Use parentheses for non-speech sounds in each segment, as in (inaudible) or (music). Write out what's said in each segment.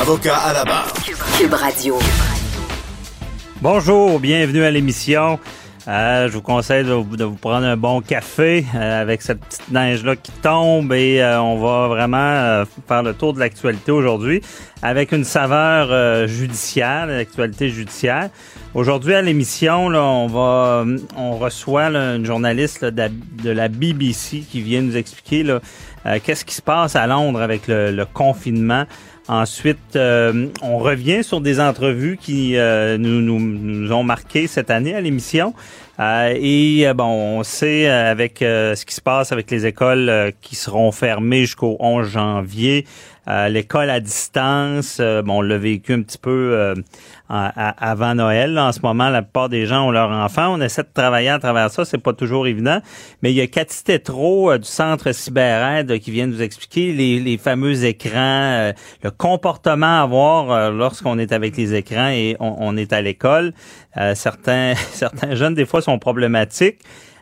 Avocat à la barre. Cube Radio. Bonjour, bienvenue à l'émission. Euh, je vous conseille de vous, de vous prendre un bon café euh, avec cette petite neige-là qui tombe et euh, on va vraiment euh, faire le tour de l'actualité aujourd'hui avec une saveur euh, judiciaire, l'actualité judiciaire. Aujourd'hui à l'émission, on va, on reçoit là, une journaliste là, de, la, de, la, BBC qui vient nous expliquer qu'est-ce qui se passe à Londres avec le, le confinement. Ensuite, euh, on revient sur des entrevues qui euh, nous, nous, nous, ont marqué cette année à l'émission. Euh, et bon, on sait avec ce qui se passe avec les écoles qui seront fermées jusqu'au 11 janvier, l'école à distance, bon, on l'a vécu un petit peu avant Noël. en ce moment, la plupart des gens ont leurs enfants. On essaie de travailler à travers ça. C'est pas toujours évident. Mais il y a Cathy Tétrault du Centre CyberAide qui vient nous expliquer les, les fameux écrans, le comportement à avoir lorsqu'on est avec les écrans et on, on est à l'école. Euh, certains, (laughs) certains jeunes, des fois, sont problématiques.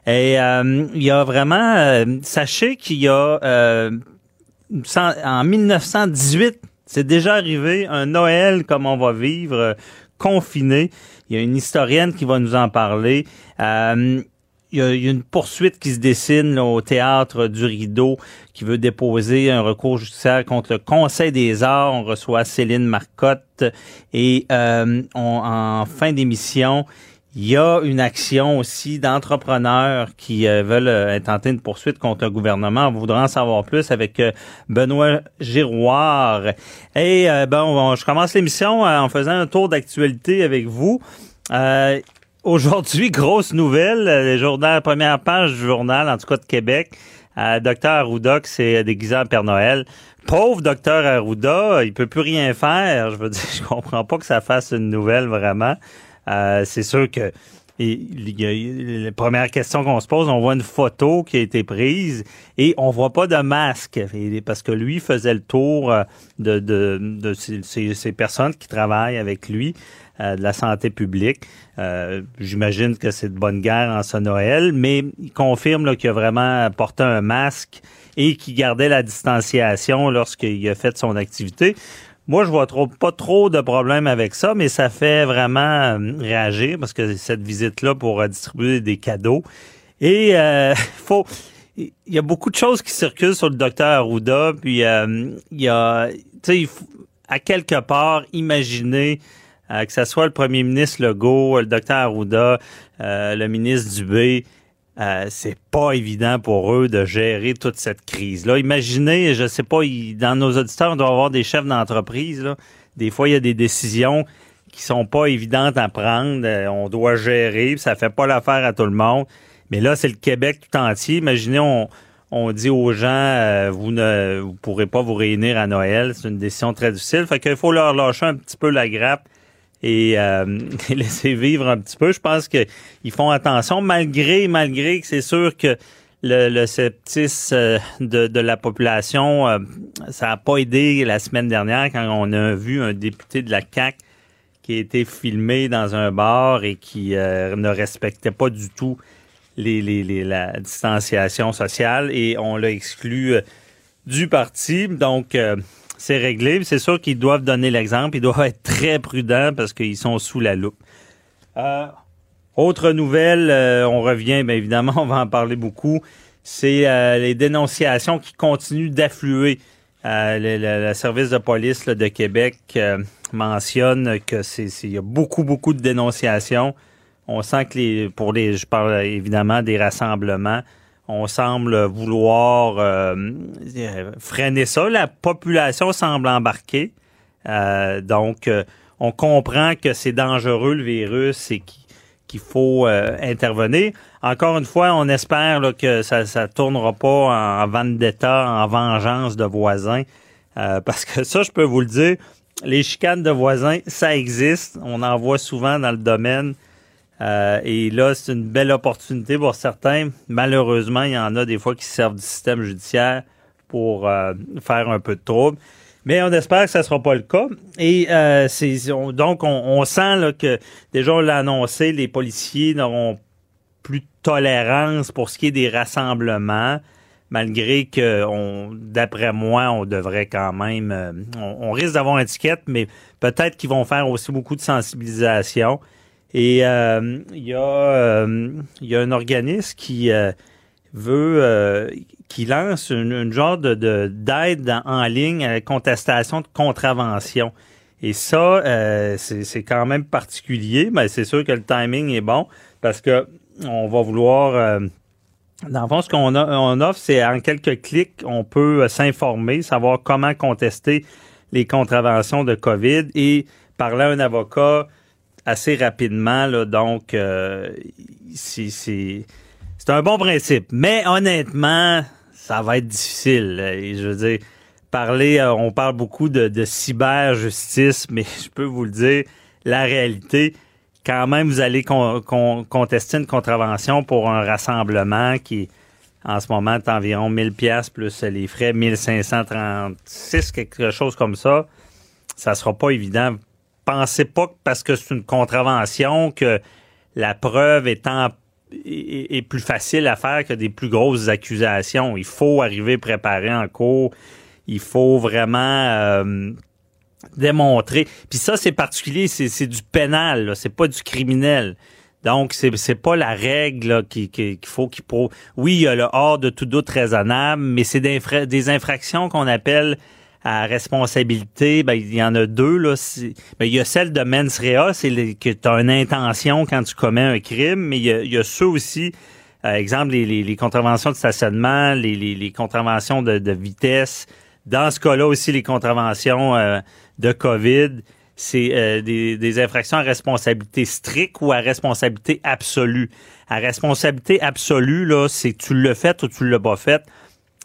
Et euh, il y a vraiment... Euh, sachez qu'il y a... en 1918, c'est déjà arrivé, un Noël comme on va vivre, confiné. Il y a une historienne qui va nous en parler. Euh, il y, a, une poursuite qui se dessine au théâtre du Rideau qui veut déposer un recours judiciaire contre le Conseil des arts. On reçoit Céline Marcotte et euh, on, en fin d'émission, il y a une action aussi d'entrepreneurs qui euh, veulent euh, intenter une poursuite contre le gouvernement. On voudra en savoir plus avec euh, Benoît Giroir. Et bon, je commence l'émission en faisant un tour d'actualité avec vous. Aujourd'hui, grosse nouvelle, le journal, première page du journal, en tout cas de Québec. Docteur Arruda qui s'est déguisé en Père Noël. Pauvre docteur Arruda, il peut plus rien faire. Je veux dire, (laughs) je comprends pas que ça fasse une nouvelle vraiment. Euh, c'est sûr que la première question qu'on se pose, on voit une photo qui a été prise et on voit pas de masque parce que lui faisait le tour euh, de, de, ces, personnes qui travaillent avec lui euh, de la santé publique. J'imagine que c'est de bonne guerre en ce Noël, mais il confirme qu'il a vraiment porté un masque et qu'il gardait la distanciation lorsqu'il a fait son activité. Moi, je vois trop, pas trop de problèmes avec ça, mais ça fait vraiment euh, réagir parce que cette visite-là pour distribuer des cadeaux. Et euh, (laughs) faut, il y a beaucoup de choses qui circulent sur le docteur Arruda, puis euh, il y a, tu sais, à quelque part, imaginer euh, que ce soit le premier ministre Legault, le docteur Arruda, euh, le ministre Dubé, euh, c'est pas évident pour eux de gérer toute cette crise-là. Imaginez, je sais pas, dans nos auditeurs, on doit avoir des chefs d'entreprise. Des fois, il y a des décisions qui sont pas évidentes à prendre. Euh, on doit gérer, ça fait pas l'affaire à tout le monde. Mais là, c'est le Québec tout entier. Imaginez, on, on dit aux gens, euh, vous ne vous pourrez pas vous réunir à Noël. C'est une décision très difficile. Fait qu'il faut leur lâcher un petit peu la grappe et, euh, (laughs) laisser vivre un petit peu. Je pense qu'ils font attention, malgré, malgré que c'est sûr que le, le euh, de, de, la population, euh, ça n'a pas aidé la semaine dernière quand on a vu un député de la CAC qui a été filmé dans un bar et qui euh, ne respectait pas du tout les, les, les, la distanciation sociale et on l'a exclu du parti. Donc, c'est réglé. C'est sûr qu'ils doivent donner l'exemple. Ils doivent être très prudents parce qu'ils sont sous la loupe. Euh, autre nouvelle, euh, on revient, bien évidemment, (laughs) on va en parler beaucoup. C'est euh, les dénonciations qui continuent d'affluer. Le, service de police de Québec mentionne que c'est il y a beaucoup beaucoup de dénonciations. On sent que pour les je parle évidemment des rassemblements, on semble vouloir euh, freiner ça. La population semble embarquer. Euh, donc euh, on comprend que c'est dangereux le virus et qu'il faut intervenir. Encore une fois, on espère que ça ne tournera pas en, en vendetta, en vengeance de voisins. Parce que ça, je peux vous le dire, les chicanes de voisins, ça existe. On en voit souvent dans le domaine. Euh, et là, c'est une belle opportunité pour certains. Malheureusement, il y en a des fois qui se servent du système judiciaire pour euh, faire un peu de trouble. Mais on espère que ça ne sera pas le cas. Et euh, donc, on, on sent là, que déjà, on l'a annoncé, les policiers n'auront plus de tolérance pour ce qui est des rassemblements, malgré que, d'après moi, on devrait quand même... euh, on, on risque d'avoir une étiquette, mais peut-être qu'ils vont faire aussi beaucoup de sensibilisation. Et euh, il y, a, euh, y a un organisme qui euh, veut... euh, qui lance une, une genre de, de- d'aide en, ligne à la contestation de contravention. Et ça, euh, c'est, quand même particulier, mais c'est sûr que le timing est bon parce que on va vouloir... dans le fond, ce qu'on on offre, c'est en quelques clics, on peut s'informer, savoir comment contester les contraventions de COVID et parler à un avocat assez rapidement. Là, donc, euh, c'est, un bon principe. Mais honnêtement, ça va être difficile. Je veux dire, parler, euh, on parle beaucoup de, de cyber-justice, mais (laughs) je peux vous le dire, la réalité, quand même, vous allez con- con- contester une contravention pour un rassemblement qui, en ce moment, est environ 1000 pièces plus les frais, 1536, quelque chose comme ça. Ça sera pas évident. Pensez pas que parce que c'est une contravention que la preuve est, plus facile à faire que des plus grosses accusations. Il faut arriver préparé en cours. Il faut vraiment euh, démontrer. Puis ça, c'est particulier, c'est du pénal, c'est pas du criminel. Donc, c'est c'est pas la règle là, qui- qu'il faut qu'il prouve. Oui, il y a le hors de tout doute raisonnable, mais c'est des infractions qu'on appelle à responsabilité. Ben, il y en a deux. Là. Ben, il y a celle de mens rea, c'est que tu as une intention quand tu commets un crime, mais il y a, ceux aussi, euh, exemple, les, contraventions de stationnement, les, contraventions de, vitesse. Dans ce cas-là aussi, les contraventions euh, de COVID, c'est euh, des, infractions à responsabilité stricte ou à responsabilité absolue. À responsabilité absolue, là, c'est tu l'as fait ou tu l'as pas fait,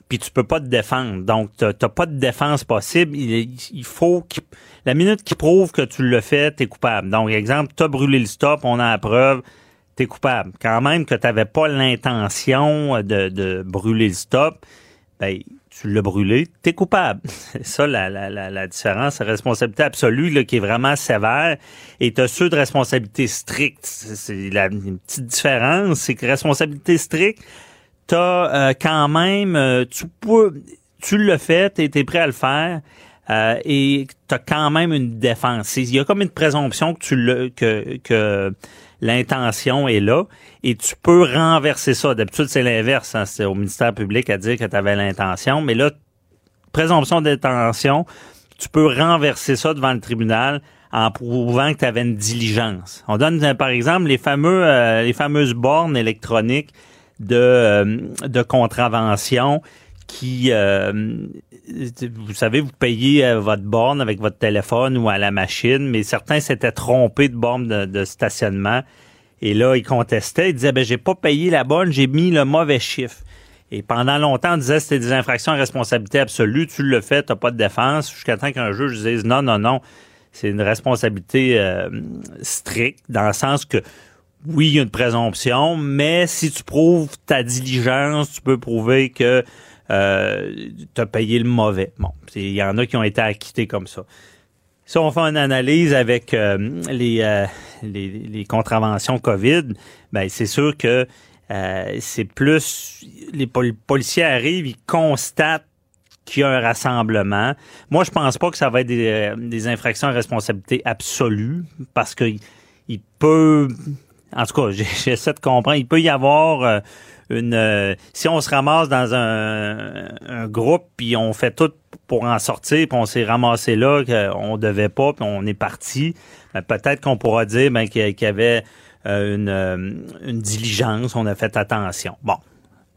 puis tu peux pas te défendre. Donc, t'as pas de défense possible. Il, faut qu'il- la minute qui prouve que tu l'as fait, t'es coupable. Donc, exemple, t'as brûlé le stop, on a la preuve, t'es coupable. Quand même que t'avais pas l'intention de, de brûler le stop, ben, tu l'as brûlé, t'es coupable. C'est (laughs) ça la, la, la, différence. La responsabilité absolue là, qui est vraiment sévère. Et tu as ceux de responsabilité stricte. C'est la une petite différence, c'est que responsabilité stricte, tu as quand même, euh, tu peux, tu le fais, tu es, prêt à le faire. euh, et tu as quand même une défense. Il y a comme une présomption que tu le, que, que l'intention est là et tu peux renverser ça. D'habitude, c'est l'inverse. hein. C'est au ministère public à dire que tu avais l'intention. Mais là, présomption d'intention, tu peux renverser ça devant le tribunal en prouvant que tu avais une diligence. On donne, euh, par exemple, les fameux, euh, les fameuses bornes électroniques de, euh, de contravention qui, euh, vous savez, vous payez euh, votre borne avec votre téléphone ou à la machine, mais certains s'étaient trompés de borne de, stationnement. Et là, ils contestaient, ils disaient, ben, j'ai pas payé la bonne, j'ai mis le mauvais chiffre. Et pendant longtemps, on disait c'était des infractions à responsabilité absolue, tu le fais, t'as pas de défense, jusqu'à temps qu'un juge dise non, non, non, c'est une responsabilité stricte, dans le sens que oui, il y a une présomption, mais si tu prouves ta diligence, tu peux prouver que euh, tu as payé le mauvais. Bon, il y en a qui ont été acquittés comme ça. Si on fait une analyse avec euh, les, euh, les, les contraventions COVID, ben c'est sûr que euh, c'est plus les pol- policiers arrivent, ils constatent qu'il y a un rassemblement. Moi, je pense pas que ça va être des, euh, des infractions à responsabilité absolue parce que il peut, en tout cas, (laughs) j'essaie de comprendre, il peut y avoir euh, une euh, si on se ramasse dans un, un groupe puis on fait tout pour en sortir puis on s'est ramassé là qu'on devait pas puis on est parti, ben, peut-être qu'on pourra dire ben, qu'il y avait euh, une, une diligence, on a fait attention. Bon,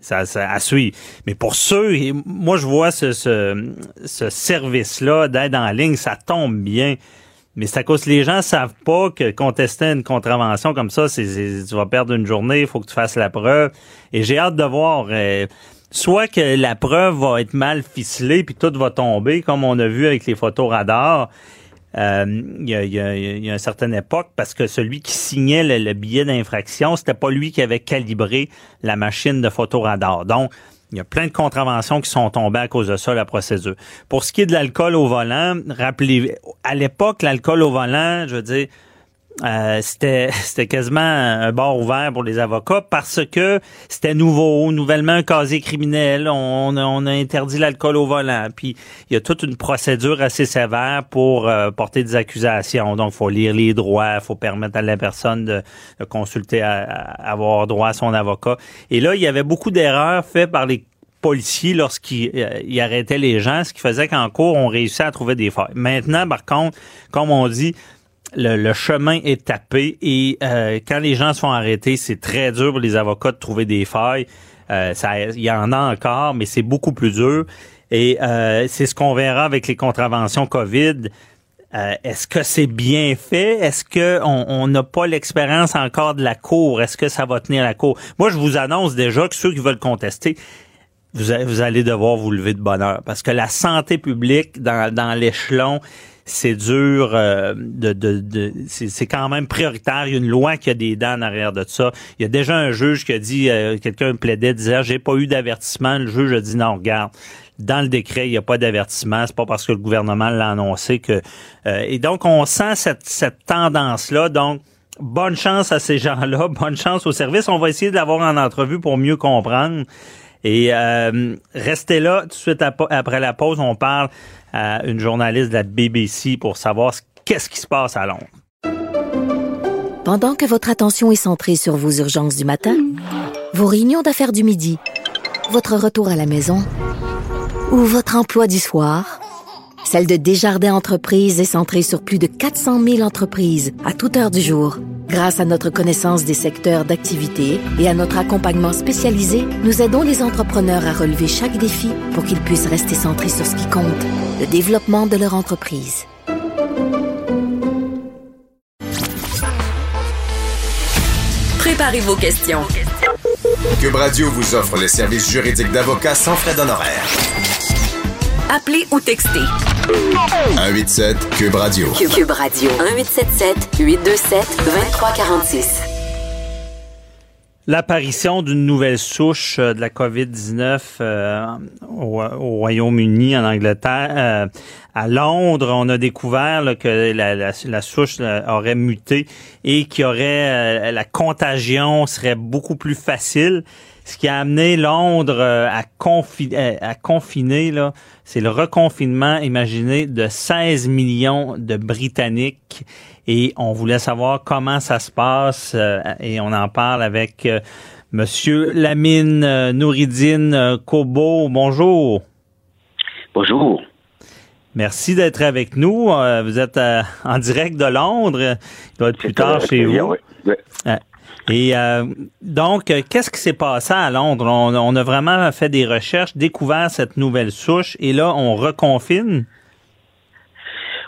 ça, ça à suivre. Mais pour ceux, moi je vois ce, ce, ce service-là d'aide en ligne, ça tombe bien. Mais c'est à cause les gens savent pas que contester une contravention comme ça, c'est, tu vas perdre une journée, il faut que tu fasses la preuve. Et j'ai hâte de voir. Euh, soit que la preuve va être mal ficelée puis tout va tomber, comme on a vu avec les photos radars. Euh, il, y a, y une certaine époque, parce que celui qui signait le, le billet d'infraction, c'était pas lui qui avait calibré la machine de photoradar. Donc, il y a plein de contraventions qui sont tombées à cause de ça, la procédure. Pour ce qui est de l'alcool au volant, rappelez, à l'époque, l'alcool au volant, je veux dire, euh, c'était (laughs) c'était quasiment un bord ouvert pour les avocats parce que c'était nouveau, nouvellement un casier criminel, on, on a interdit l'alcool au volant, puis il y a toute une procédure assez sévère pour euh, porter des accusations. Donc, faut lire les droits, faut permettre à la personne de, de consulter, à, à avoir droit à son avocat. Et là, il y avait beaucoup d'erreurs faites par les policiers lorsqu'ils euh, arrêtaient les gens, ce qui faisait qu'en cours, on réussissait à trouver des failles. Maintenant, par contre, comme on dit, le, chemin est tapé et euh, quand les gens se font arrêter, c'est très dur pour les avocats de trouver des failles. Euh, ça, il y en a encore, mais c'est beaucoup plus dur. Et euh, c'est ce qu'on verra avec les contraventions COVID. Est-ce que c'est bien fait? Est-ce que on n'a pas l'expérience encore de la cour? Est-ce que ça va tenir la cour? Moi, je vous annonce déjà que ceux qui veulent contester, vous, allez devoir vous lever de bonheur. Parce que la santé publique dans l'échelon, c'est dur euh, de, de, de c'est quand même prioritaire. Il y a une loi qui a des dents en arrière de ça. Il y a déjà un juge qui a dit, euh, quelqu'un plaidait, disait, j'ai pas eu d'avertissement. Le juge a dit non, regarde. Dans le décret, il n'y a pas d'avertissement. C'est pas parce que le gouvernement l'a annoncé que. Euh, et donc, on sent cette, cette tendance-là. Donc, bonne chance à ces gens-là, (laughs) bonne chance au service. On va essayer de l'avoir en entrevue pour mieux comprendre. Et euh, restez là, tout de suite après la pause, on parle à une journaliste de la BBC pour savoir qu'est-ce qui se passe à Londres. Pendant que votre attention est centrée sur vos urgences du matin, vos réunions d'affaires du midi, votre retour à la maison ou votre emploi du soir, celle de Desjardins Entreprises est centrée sur plus de 400 000 entreprises à toute heure du jour. Grâce à notre connaissance des secteurs d'activité et à notre accompagnement spécialisé, nous aidons les entrepreneurs à relever chaque défi pour qu'ils puissent rester centrés sur ce qui compte, le développement de leur entreprise. Préparez vos questions. Cube Radio vous offre les services juridiques d'avocats sans frais d'honoraires. Appelez ou textez. 187 Cube Radio. Cube Radio. 1877 827 2346. L'apparition d'une nouvelle souche euh, de la COVID-19 euh, au, au Royaume-Uni, en Angleterre, euh, à Londres, on a découvert là, que la, la, la souche là, aurait muté et qu'il y aurait euh, la contagion serait beaucoup plus facile ce qui a amené Londres euh, à, confi euh, à confiner, là, c'est le reconfinement, imaginez, de 16 millions de Britanniques. Et on voulait savoir comment ça se passe euh, et on en parle avec Monsieur Lamine Nouridine Kobo. Bonjour. Bonjour. Merci d'être avec nous. Vous êtes en direct de Londres. Il doit être plus tard chez vous. Oui. Et euh, donc, euh, qu'est-ce qui s'est passé à Londres? On, on, a vraiment fait des recherches, découvert cette nouvelle souche, et là, on reconfine?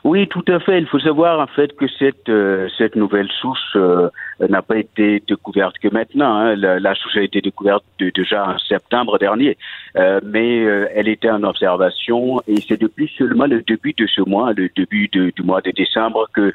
Oui, tout à fait. Il faut savoir en fait que cette euh, cette nouvelle souche euh, n'a pas été découverte que maintenant. Hein. La, la, souche a été découverte de, déjà en septembre dernier, euh, mais elle était en observation et c'est depuis seulement le début de ce mois, le début de, du mois de décembre, que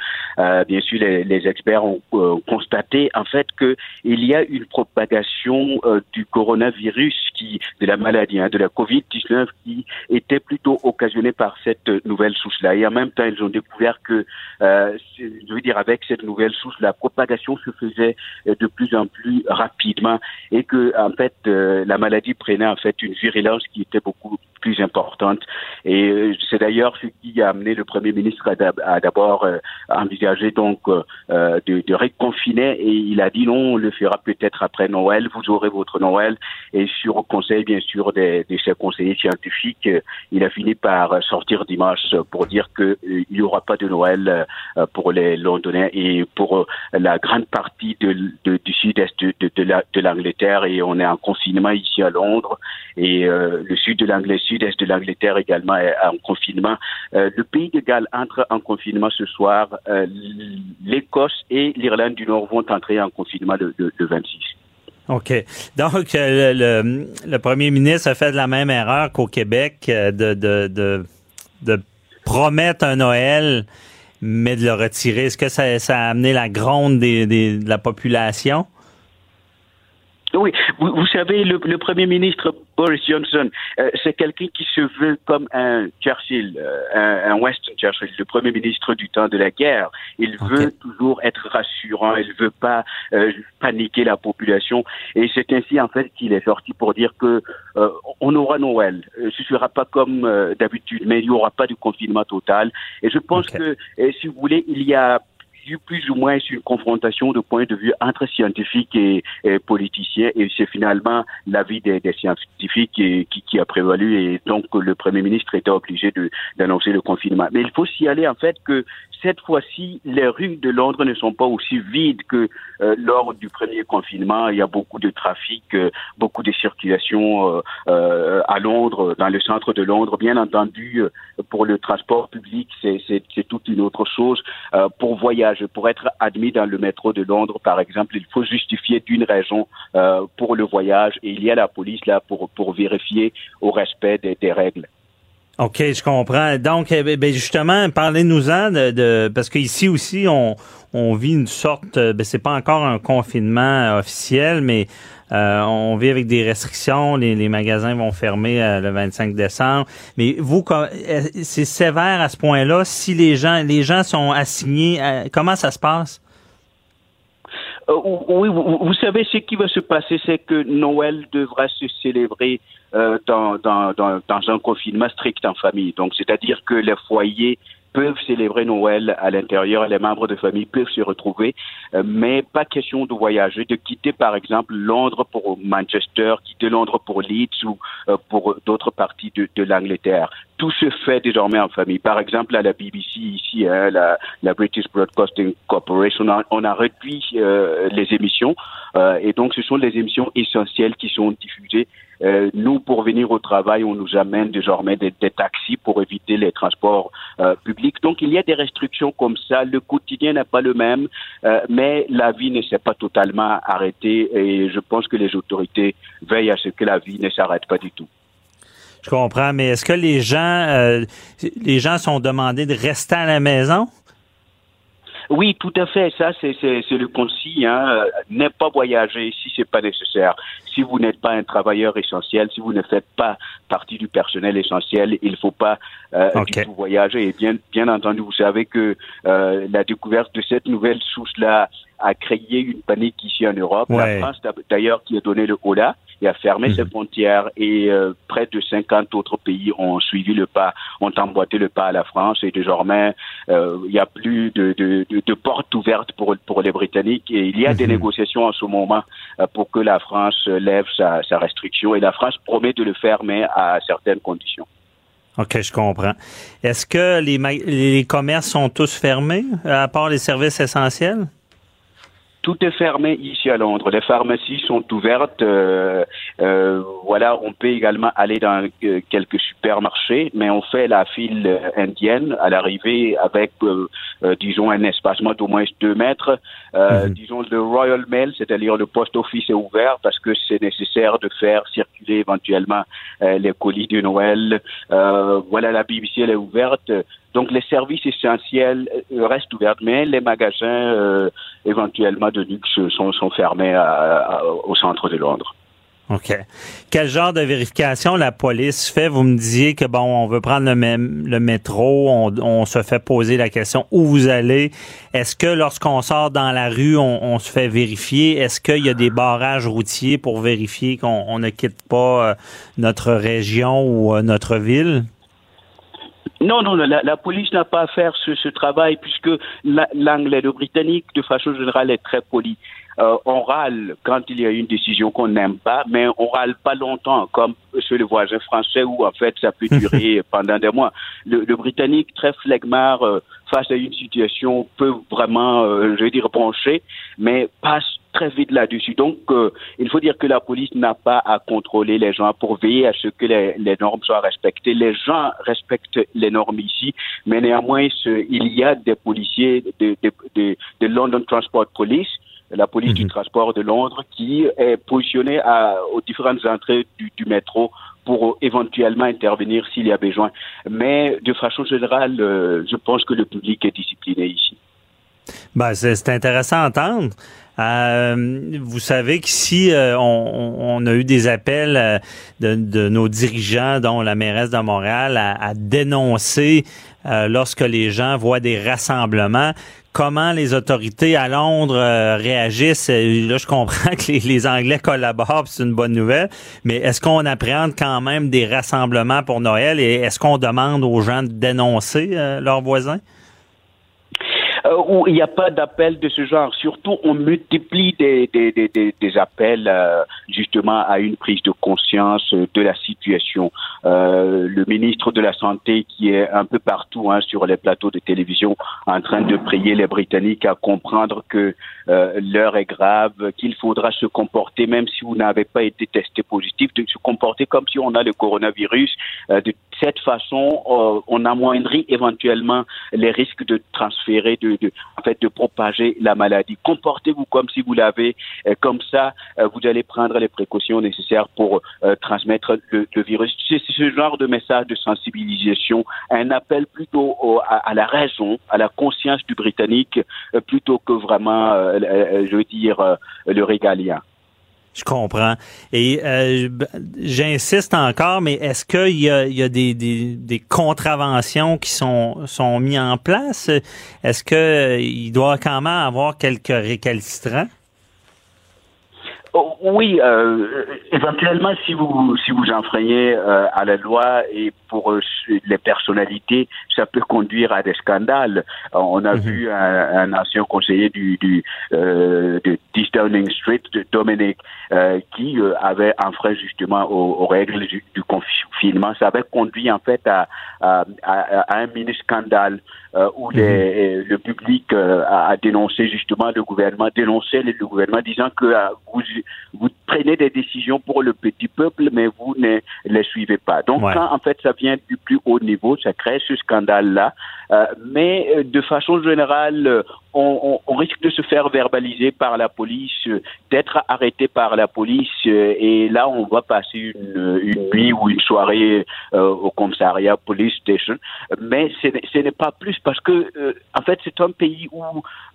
bien sûr les, les experts ont constaté en fait que il y a une propagation du coronavirus qui de la maladie, hein, de la Covid-19 qui était plutôt occasionnée par cette nouvelle souche-là. Et en même temps, ils ont découvert que, euh, je veux dire, avec cette nouvelle souche, la propagation se faisait de plus en plus rapidement et que, en fait, euh, la maladie prenait en fait une virulence qui était beaucoup plus importante. Et euh, c'est d'ailleurs ce qui a amené le Premier ministre à d'abord euh, envisager donc euh, de, de réconfiner et il a dit non, on le fera peut-être après Noël, vous aurez votre Noël. Et sur conseil, bien sûr, des, de conseillers scientifiques, il a fini par sortir dimanche pour dire qu'il n'y aura pas de Noël pour les Londoniens et pour la grande partie de, du sud-est de, de l'Angleterre. Et on est en confinement ici à Londres et le sud de l'Angleterre, sud-est de l'Angleterre également est en confinement. le pays de Galles entre en confinement ce soir. L'Écosse et l'Irlande du Nord vont entrer en confinement le, 26. OK. Donc, le, premier ministre a fait la même erreur qu'au Québec de, de, promettre un Noël, mais de le retirer. Est-ce que ça, a amené la gronde de la population? Oui, vous, savez, le, Premier ministre Boris Johnson, euh, c'est quelqu'un qui se veut comme un Churchill, euh, un, Weston Churchill, le Premier ministre du temps de la guerre. Il veut toujours être rassurant, il veut pas euh, paniquer la population. Et c'est ainsi, en fait, qu'il est sorti pour dire que on aura Noël. Ce sera pas comme d'habitude, mais il n'y aura pas de confinement total. Et je pense que, si vous voulez, il y a plus ou moins une confrontation de points de vue entre scientifiques et, politiciens, et c'est finalement l'avis des, des scientifiques qui, qui, a prévalu, et donc le Premier ministre était obligé d'annoncer le confinement. Mais il faut s'y aller en fait que cette fois-ci, les rues de Londres ne sont pas aussi vides que euh, lors du premier confinement. Il y a beaucoup de trafic, euh, beaucoup de circulation euh, à Londres, dans le centre de Londres. Bien entendu, pour le transport public, c'est toute une autre chose. pour voyager, pour être admis dans le métro de Londres, par exemple, il faut justifier d'une raison pour le voyage et il y a la police là pour, pour vérifier au respect des règles. OK, je comprends. Donc, eh ben, ben, justement, parlez-nous-en de, parce qu'ici aussi, on, on vit une sorte, ben, c'est pas encore un confinement officiel, mais euh, on vit avec des restrictions. Les, les magasins vont fermer euh, le 25 décembre. Mais vous, eh, c'est sévère à ce point-là. Si les gens, les gens sont assignés, comment ça se passe? Euh, oui, vous, savez, ce qui va se passer, c'est que Noël devra se célébrer euh, dans, dans, dans, dans, un confinement strict en famille. Donc, c'est-à-dire que les foyers peuvent célébrer Noël à l'intérieur, les membres de famille peuvent se retrouver, euh, mais pas question de voyager, de quitter par exemple Londres pour Manchester, quitter Londres pour Leeds ou euh, pour d'autres parties de, de l'Angleterre. Tout se fait désormais en famille. Par exemple, à la BBC ici, hein, la, British Broadcasting Corporation, on a, réduit euh, les émissions et donc ce sont les émissions essentielles qui sont diffusées euh, nous, pour venir au travail, on nous amène désormais des, taxis pour éviter les transports euh, publics. Donc, il y a des restrictions comme ça. Le quotidien n'est pas le même, euh, mais la vie ne s'est pas totalement arrêtée et je pense que les autorités veillent à ce que la vie ne s'arrête pas du tout. Je comprends, mais est-ce que les gens, les gens sont demandés de rester à la maison? Oui, tout à fait. Ça, c'est le conseil. Hein. Ne pas voyager si c'est pas nécessaire. Si vous n'êtes pas un travailleur essentiel, si vous ne faites pas partie du personnel essentiel, il ne faut pas euh, du tout voyager. Et bien, bien entendu, vous savez que euh, la découverte de cette nouvelle souche-là a créé une panique ici en Europe. La France, d'ailleurs, qui a donné le holà et a fermé ses mhm. frontières et euh, près de 50 autres pays ont suivi le pas, ont emboîté le pas à la France et désormais euh, il n'y a plus de, de, de, de, portes ouvertes pour, pour les Britanniques et il y a des mhm. négociations en ce moment euh, pour que la France lève sa, sa restriction et la France promet de le faire mais à certaines conditions. OK, je comprends. Est-ce que les, les commerces sont tous fermés, à part les services essentiels? Tout est fermé ici à Londres. Les pharmacies sont ouvertes. Euh, euh, voilà, on peut également aller dans euh, quelques supermarchés, mais on fait la file indienne à l'arrivée avec, disons, un espacement d'au moins deux mètres. Mhm. Disons, le Royal Mail, c'est-à-dire le post office est ouvert parce que c'est nécessaire de faire circuler éventuellement les colis de Noël. voilà, la BBC elle est ouverte. Donc les services essentiels euh, restent ouverts, mais les magasins euh, éventuellement de luxe sont, sont fermés au centre de Londres. OK. Quel genre de vérification la police fait? Vous me disiez que, bon, on veut prendre le, même, le métro, on, on, se fait poser la question où vous allez? Est-ce que lorsqu'on sort dans la rue, on, on se fait vérifier? Est-ce qu'il y a des barrages routiers pour vérifier qu'on ne quitte pas euh, notre région ou euh, notre ville? Non, non, la, la police n'a pas à faire ce, ce travail puisque l'anglais, le britannique, de façon générale, est très poli. Euh, on râle quand il y a une décision qu'on n'aime pas, mais on râle pas longtemps, comme chez le voisin français où en fait ça peut durer (laughs) pendant des mois. Le, le Britannique, très flegmard euh, face à une situation, peut vraiment, euh, je veux dire, pencher, mais passe très vite là-dessus. Donc, euh, il faut dire que la police n'a pas à contrôler les gens pour veiller à ce que les, les, normes soient respectées. Les gens respectent les normes ici, mais néanmoins, ce, il y a des policiers de, de, de, de London Transport Police la police mmh. du transport de Londres, qui est positionnée à, aux différentes entrées du, du métro pour éventuellement intervenir s'il y a besoin. Mais de façon générale, euh, je pense que le public est discipliné ici. Ben, c'est intéressant à entendre. Euh, vous savez qu'ici, euh, on, on, a eu des appels euh, de, de, nos dirigeants, dont la mairesse de Montréal, à, à dénoncer euh, lorsque les gens voient des rassemblements comment les autorités à Londres euh, réagissent? Là, je comprends que les, les Anglais collaborent, c'est une bonne nouvelle, mais est-ce qu'on appréhende quand même des rassemblements pour Noël et est-ce qu'on demande aux gens de dénoncer euh, leurs voisins? Euh, où il n'y a pas d'appel de ce genre. Surtout, on multiplie des, des, des, des appels euh, justement à une prise de conscience de la situation. Euh, le ministre de la Santé qui est un peu partout hein, sur les plateaux de télévision en train de prier les Britanniques à comprendre que euh, l'heure est grave, qu'il faudra se comporter, même si vous n'avez pas été testé positif, de se comporter comme si on a le coronavirus. Euh, de cette façon, euh, on amoindrit éventuellement les risques de transférer, de, de, en fait, de propager la maladie. Comportez-vous comme si vous l'avez, euh, comme ça, euh, vous allez prendre les précautions nécessaires pour euh, transmettre le, le virus. C'est ce genre de message de sensibilisation, un appel plutôt au, à, à, la raison, à la conscience du Britannique, euh, plutôt que vraiment, je veux dire, le régalien. Je comprends. Et euh, j'insiste encore, mais est-ce qu'il y a, il y a des, des, des, contraventions qui sont, sont mises en place? Est-ce qu'il doit quand même avoir quelques récalcitrants? Oh, oui, euh, éventuellement, si vous si vous enfreignez euh, à la loi et pour euh, les personnalités, ça peut conduire à des scandales. on a mm -hmm. vu un, un, ancien conseiller du, du euh, de 10 Downing Street, de Dominic, euh, qui avait enfreint justement aux, aux règles du, du, confinement. Ça avait conduit en fait à, à, à un mini scandale où les, mm -hmm. le public a, a, dénoncé justement le gouvernement, dénonçait le, le gouvernement, disant que vous vous prenez des décisions pour le petit peuple, mais vous ne les suivez pas. Donc, ouais. quand en fait ça vient du plus haut niveau, ça crée ce scandale-là. Euh, mais de façon générale, on, on, on, risque de se faire verbaliser par la police, d'être arrêté par la police, et là, on va passer une, une nuit ou une soirée euh, au commissariat police station. Mais ce n'est pas plus parce que, euh, en fait, c'est un pays où,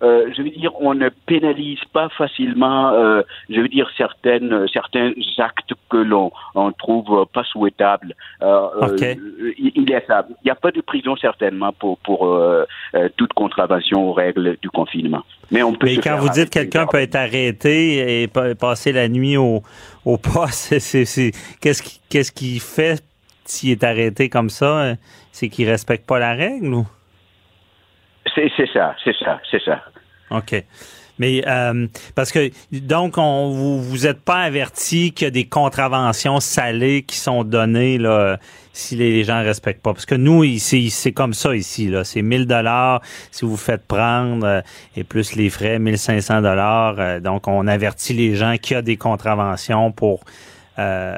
euh, je veux dire, on ne pénalise pas facilement, je veux dire, certaines, certains actes que l'on on trouve pas souhaitables. Okay. il y a ça. Il n'y a pas de prison certainement pour, pour toute contravention aux règles du confinement. Mais on peut. Mais quand vous dites quelqu'un peut être arrêté et passer la nuit au, au poste, (laughs) qu'est-ce qui qu'est-ce qui fait s'il est arrêté comme ça, c'est qu'il respecte pas la règle ou? C'est ça, c'est ça, c'est ça. OK. Mais euh, parce que donc on vous vous êtes pas averti qu'il y a des contraventions salées qui sont données là si les gens respectent pas parce que nous ici c'est comme ça ici là c'est 1000 dollars si vous faites prendre euh, et plus les frais 1500 dollars euh, donc on avertit les gens qu'il y a des contraventions pour euh,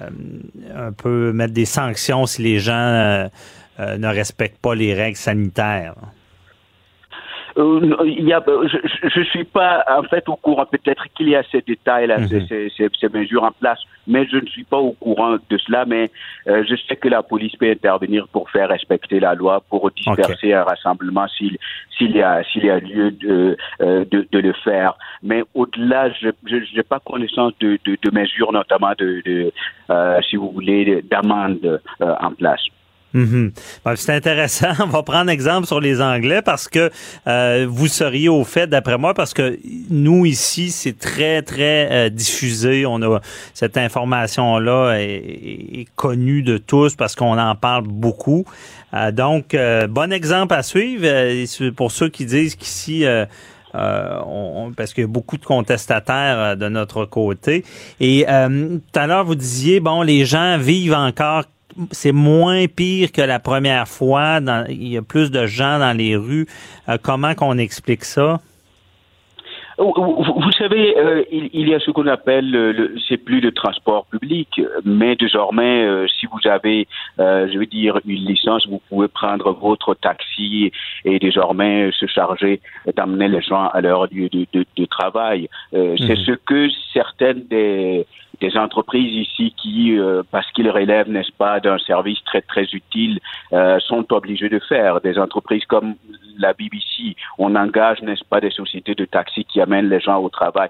un peu mettre des sanctions si les gens ne respectent pas les règles sanitaires. Euh, il y a, euh, je ne suis pas en fait au courant. Peut-être qu'il y a ces détails-là, Mhm. ces, ces- ces- ces mesures en place, mais je ne suis pas au courant de cela. Mais euh, je sais que la police peut intervenir pour faire respecter la loi, pour disperser un rassemblement s'il s'il y a s'il y a lieu de, euh, de de le faire. Mais au-delà, je n'ai pas connaissance de, de, de mesures, notamment de, de si vous voulez, d'amende euh, en place. Mhm. Ben, c'est intéressant. (laughs) On va prendre exemple sur les Anglais parce que euh, vous seriez au fait, d'après moi, parce que nous ici, c'est très, très euh, diffusé. On a cette information-là est, est- connue de tous parce qu'on en parle beaucoup. Euh, donc, euh, bon exemple à suivre euh, pour ceux qui disent qu'ici. euh, euh, on- parce qu'il y a beaucoup de contestataires de notre côté. Et euh, tout à l'heure, vous disiez, bon, les gens vivent encore c'est moins pire que la première fois. Dans- il y a plus de gens dans les rues. Euh, comment qu'on explique ça? Vous, savez, euh, il, il y a ce qu'on appelle, le, c'est plus le transport public, mais désormais, euh, si vous avez, euh, je veux dire, une licence, vous pouvez prendre votre taxi et désormais se charger d'amener les gens à leur lieu de, de- de travail. C'est ce que certaines des, des entreprises ici qui, euh, parce qu'ils relèvent, n'est-ce pas, d'un service très très utile, euh, sont obligées de faire. Des entreprises comme la BBC, on engage, n'est-ce pas, des sociétés de taxi qui amènent les gens au travail.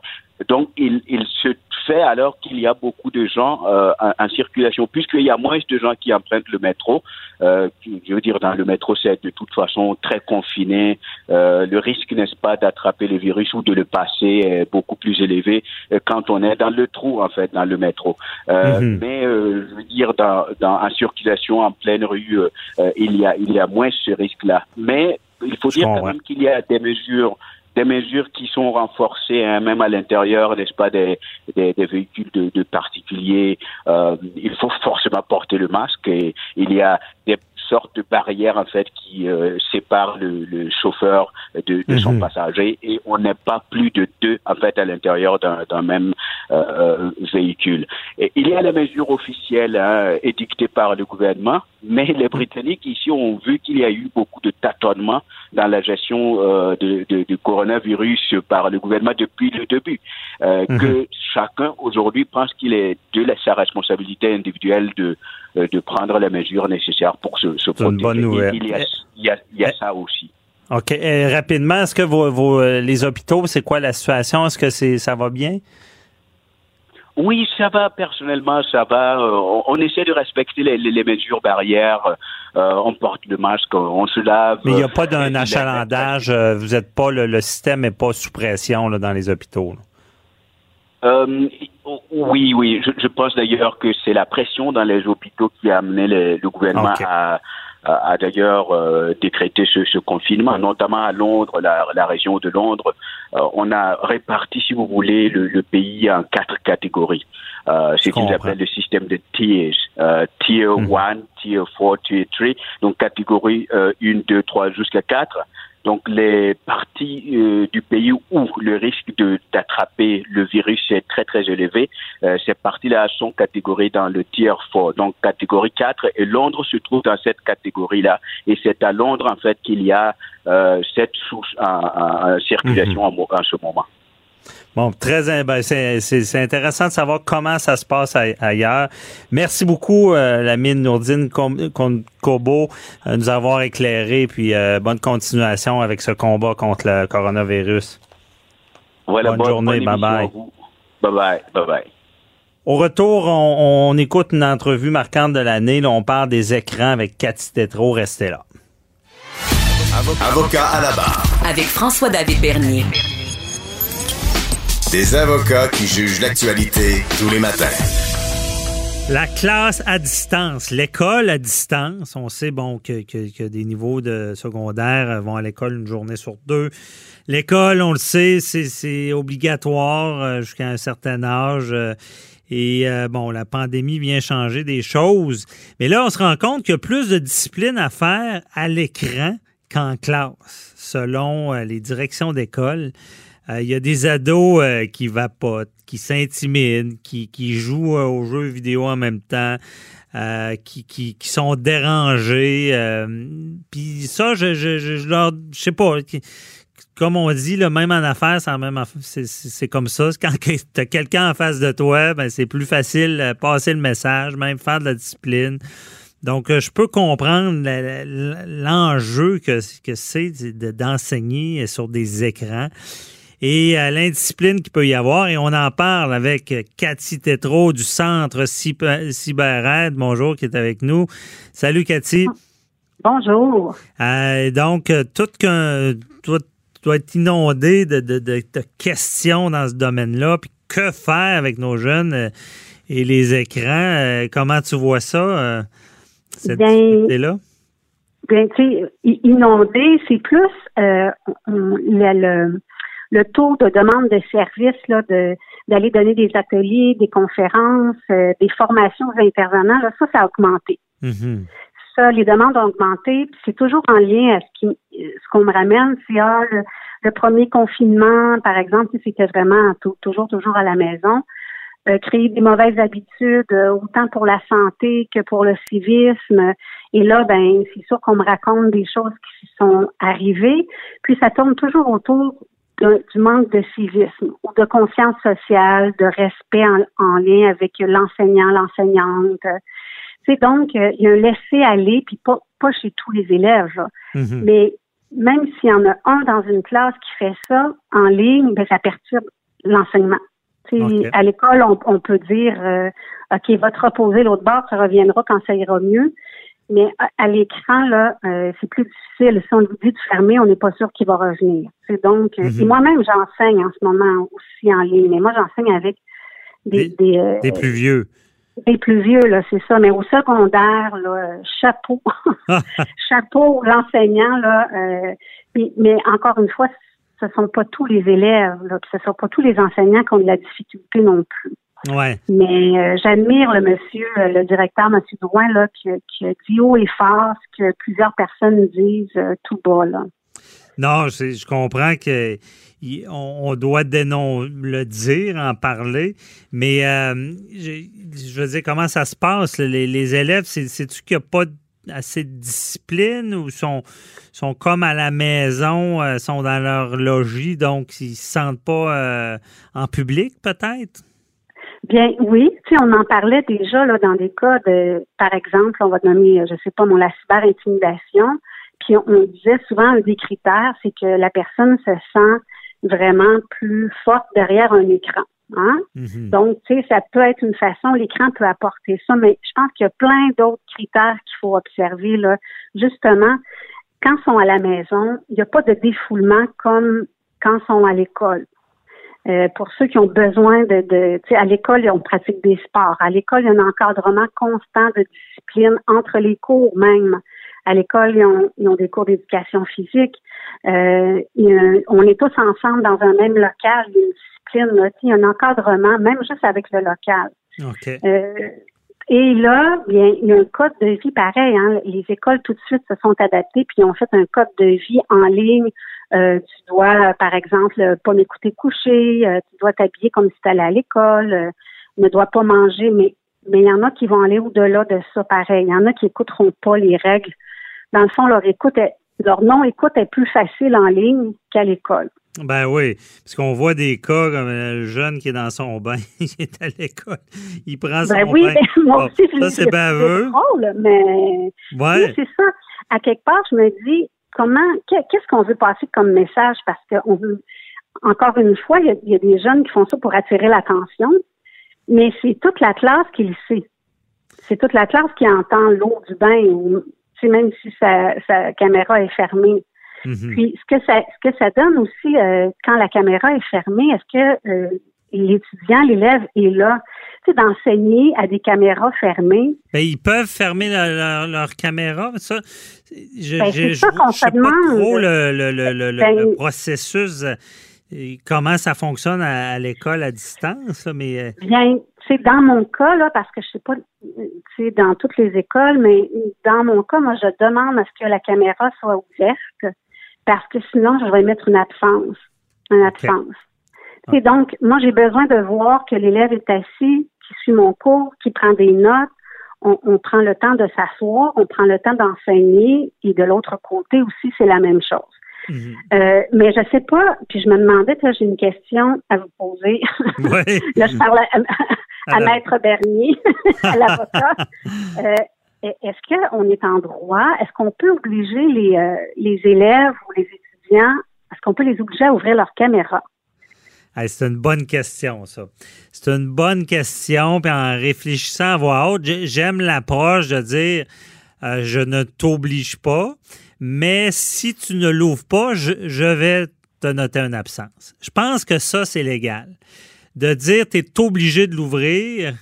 Donc, il, il se fait alors qu'il y a beaucoup de gens euh, en, en circulation, puisqu'il y a moins de gens qui empruntent le métro. Euh, je veux dire, dans le métro, c'est de toute façon très confiné. Euh, le risque, n'est-ce pas, d'attraper le virus ou de le passer est beaucoup plus élevé euh, quand on est dans le trou, en fait, dans le métro. Euh, Mhm. Mais, euh, je veux dire, dans, dans, en circulation, en pleine rue, il, y a, il y a moins ce risque-là. Mais il faut Je dire quand même qu'il y a des mesures des mesures qui sont renforcées, hein, même à l'intérieur, n'est-ce pas, des, des, véhicules de, de particuliers. Euh, il faut forcément porter le masque et il y a des sortes de barrières en fait qui euh, séparent le, le chauffeur de, de son Mhm. passager et on n'est pas plus de deux en fait à l'intérieur d'un même euh, euh, véhicule. Et il y a les mesures officielles hein, édictées par le gouvernement, mais les Britanniques ici ont vu qu'il y a eu beaucoup de tâtonnements dans la gestion euh, de, de- du coronavirus par le gouvernement depuis le début. Mhm. Que chacun aujourd'hui pense qu'il est de la- sa responsabilité individuelle de, de prendre les mesures nécessaires pour se, se C'est une protéger. bonne nouvelle. Il y a, il y a, il y a Eh. ça aussi. OK. Euh, rapidement, est-ce que vos, vos, euh, les hôpitaux, c'est quoi la situation? Est-ce que c'est ça va bien? Oui, ça va, personnellement, ça va. Euh, on, on essaie de respecter les, les- les mesures barrières. Euh, on porte le masque, on se lave. Mais il n'y a pas Euh, d'un achalandage. euh, Vous êtes pas le, le système n'est pas sous pression là, dans les hôpitaux. là. Euh, oui, oui. Je, je pense d'ailleurs que c'est la pression dans les hôpitaux qui a amené le, le gouvernement à, à, à d'ailleurs euh, décréter ce, ce confinement, notamment à Londres, la, la région de Londres. Euh, on a réparti, si vous voulez, le, le pays en quatre catégories. Euh, ce qu'ils appellent le système de tiers. Euh, tier Mhm. 1, tier 4, tier 3. Donc catégorie euh, 1, 2, 3 jusqu'à 4. Donc les parties euh, du pays où le risque de d'attraper le virus est très très élevé, euh, ces parties-là sont catégorisées dans le tier 4, donc catégorie 4, et Londres se trouve dans cette catégorie-là. Et c'est à Londres en fait qu'il y a euh, cette source en, en- circulation en ce moment. Bon, très ben, c'est c'est- c'est intéressant de savoir comment ça se passe ai- ailleurs. Merci beaucoup, euh, la mine Nourdine Kobo, euh, de nous avoir éclairé, puis euh, bonne continuation avec ce combat contre le coronavirus. Voilà, Bonne journée, émission bye-bye. à vous. Bye bye, bye bye. Au retour, on, on écoute une entrevue marquante de l'année. Là, on parle des écrans avec Cathy Tétrault. Restez là. Avocat à la barre. Avec François-David Bernier. Des avocats qui jugent l'actualité tous les matins. La classe à distance, l'école à distance. On sait bon que, des niveaux de secondaire euh, vont à l'école une journée sur deux. L'école, on le sait, c'est- obligatoire euh, jusqu'à un certain âge. euh, Et bon, la pandémie vient changer des choses. Mais là, on se rend compte qu'il y a plus de discipline à faire à l'écran qu'en classe, selon les directions d'école. Euh, Il y a des ados euh, qui vapotent, qui s'intimident, qui, qui jouent euh, aux jeux vidéo en même temps, qui, qui, sont dérangés. Puis ça, je, je, je, leur, je sais pas. comme on dit, le même en affaires, c'est même c'est comme ça. Quand tu as quelqu'un en face de toi, ben, c'est plus facile de passer le message, même faire de la discipline. Donc, je peux comprendre l'enjeu que, que c'est d'enseigner sur des écrans et euh, l'indiscipline qu'il peut y avoir. Et on en parle avec Cathy Tétrault du Centre CyberAide. Bonjour, qui est avec nous. Salut, Cathy. Bonjour. Euh, donc, tout qu'un, toi, tu dois être inondé de, de, de, questions dans ce domaine-là. Puis que faire avec nos jeunes euh, et les écrans? comment tu vois ça, cette là Bien, tu sais, inondé, c'est plus le, le taux de demande de services là, de d'aller donner des ateliers, des conférences, euh, des formations aux intervenants, là, ça, ça a augmenté. Mm-hmm. Ça, les demandes ont augmenté. C'est toujours en lien à ce qui ce qu'on me ramène, c'est ah, le, premier confinement, par exemple, c'était vraiment toujours, toujours à la maison. Euh, créer des mauvaises habitudes, euh, autant pour la santé que pour le civisme. Et là, ben, c'est sûr qu'on me raconte des choses qui sont arrivées. Puis ça tourne toujours autour du manque de civisme ou de conscience sociale, de respect en, lien avec l'enseignant, l'enseignante. C'est donc euh, il y a un laisser aller, puis pas, pas chez tous les élèves, mm-hmm. mais même s'il y en a un dans une classe qui fait ça en ligne, ben, ça perturbe l'enseignement. À l'école, on, peut dire euh, OK, va te reposer l'autre bord, ça reviendra quand ça ira mieux. Mais à, l'écran, là, euh, c'est plus difficile. Si on lui dit de fermer, on n'est pas sûr qu'il va revenir. C'est donc, euh, Mhm. moi-même, j'enseigne en ce moment aussi en ligne. Mais moi, j'enseigne avec des Des, euh, des plus vieux. des plus vieux, là, c'est ça. Mais au secondaire, là, chapeau, (laughs) chapeau l'enseignant, là. euh, mais, mais encore une fois, ce sont pas tous les élèves, là, ce sont pas tous les enseignants qui ont de la difficulté non plus. Ouais. Mais euh, j'admire le monsieur, euh, le directeur, monsieur Drouin, là, qui, qui a dit haut et fort ce que plusieurs personnes disent euh, tout bas, là. Non, je comprends que on, on doit dénon le dire, en parler, mais euh, je, je veux dire, comment ça se passe? Les, les élèves, c'est- c'est-tu qu'il n'y a pas assez de discipline ou sont, sont comme à la maison, euh, sont dans leur logis, donc ils se sentent pas euh, en public, peut-être? Bien, oui, tu sais, on en parlait déjà là dans des cas de, par exemple, on va nommer, euh, je sais pas, mon la cyber-intimidation. Puis on, on disait souvent un des critères, c'est que la personne se sent vraiment plus forte derrière un écran. Hein? Mhm. Donc, tu sais, ça peut être une façon, l'écran peut apporter ça, mais je pense qu'il y a plein d'autres critères qu'il faut observer. Là. Justement, quand ils sont à la maison, il n'y a pas de défoulement comme quand ils sont à l'école. Euh, pour ceux qui ont besoin de, de tu sais, à l'école, on pratique des sports. À l'école, il y a un encadrement constant de discipline entre les cours même. À l'école, ils ont, ils ont des cours d'éducation physique. Euh, on est tous ensemble dans un même local, il y a une discipline, là, tu sais, il y a un encadrement, même juste avec le local. OK. Euh, et là, bien, il y a un code de vie pareil. Hein. Les écoles tout de suite se sont adaptées puis ont fait un code de vie en ligne. Euh, tu dois, par exemple, euh, pas m'écouter coucher, euh, tu dois t'habiller comme si tu allais à l'école, euh, ne dois pas manger, mais mais il y en a qui vont aller au-delà de ça pareil. Il y en a qui écouteront pas les règles. Dans le fond, leur écoute est, leur non-écoute est plus facile en ligne qu'à l'école. Ben oui, parce qu'on voit des cas comme le jeune qui est dans son bain, (laughs) il est à l'école, il prend son Ben oui, bain. ben, (laughs) moi aussi, je ça, c'est baveux. drôle, mais Ouais. Oui, c'est ça. À quelque part, je me dis, comment, qu'est- qu'est-ce qu'on veut passer comme message? Parce qu'on veut, encore une fois, il y, a, il y a des jeunes qui font ça pour attirer l'attention, mais c'est toute la classe qui le sait. C'est toute la classe qui entend l'eau du bain, ou, même si sa, sa caméra est fermée. Mhm. Puis, ce que ça, ce que ça donne aussi, euh, quand la caméra est fermée, est-ce que euh, l'étudiant, l'élève est là? Tu sais, d'enseigner à des caméras fermées, Ben, ils peuvent fermer leur, leur- leur caméra, mais ça, je Ben, qu'on je sais pas trop le, le, Ben, le processus, euh, comment ça fonctionne à, à l'école à distance, mais euh, Bien, c'est dans mon cas, là, parce que je sais pas, euh, tu sais, dans toutes les écoles, mais dans mon cas, moi, je demande à ce que la caméra soit ouverte, parce que sinon, je vais mettre une absence. Une absence. Et donc, moi, j'ai besoin de voir que l'élève est assis, qui suit mon cours, qui prend des notes. On, on prend le temps de s'asseoir, on prend le temps d'enseigner, et de l'autre côté aussi, c'est la même chose. Mhm. Euh, mais je sais pas, puis je me demandais, là, j'ai une question à vous poser. (laughs) Ouais. (laughs) là, je parle à. Maître Bernier, (laughs) à l'avocat. Euh, est-ce qu'on est en droit? Est-ce qu'on peut obliger les, euh, les élèves ou les étudiants, est-ce qu'on peut les obliger à ouvrir leur caméra? Hey, c'est une bonne question, ça. C'est une bonne question. Puis en réfléchissant à voix haute, j'ai- j'aime l'approche de dire euh, je ne t'oblige pas, mais si tu ne l'ouvres pas, je, je vais te noter une absence. Je pense que ça, c'est légal. De dire tu es obligé de l'ouvrir,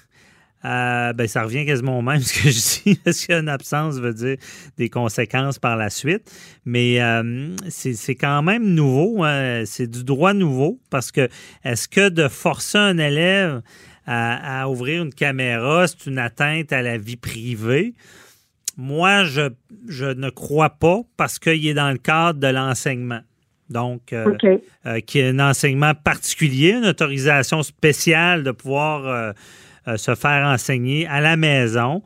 euh, ben, ça revient quasiment au même (laughs) ce que je dis, parce qu'une absence veut dire des conséquences par la suite. Mais euh, c'est quand même nouveau, hein. c'est du droit nouveau, parce que est-ce que de forcer un élève à, à ouvrir une caméra, c'est une atteinte à la vie privée? Moi, je, je ne crois pas, parce qu'il est dans le cadre de l'enseignement. Donc, euh, OK. euh, qui est un enseignement particulier, une autorisation spéciale de pouvoir euh, se faire enseigner à la maison.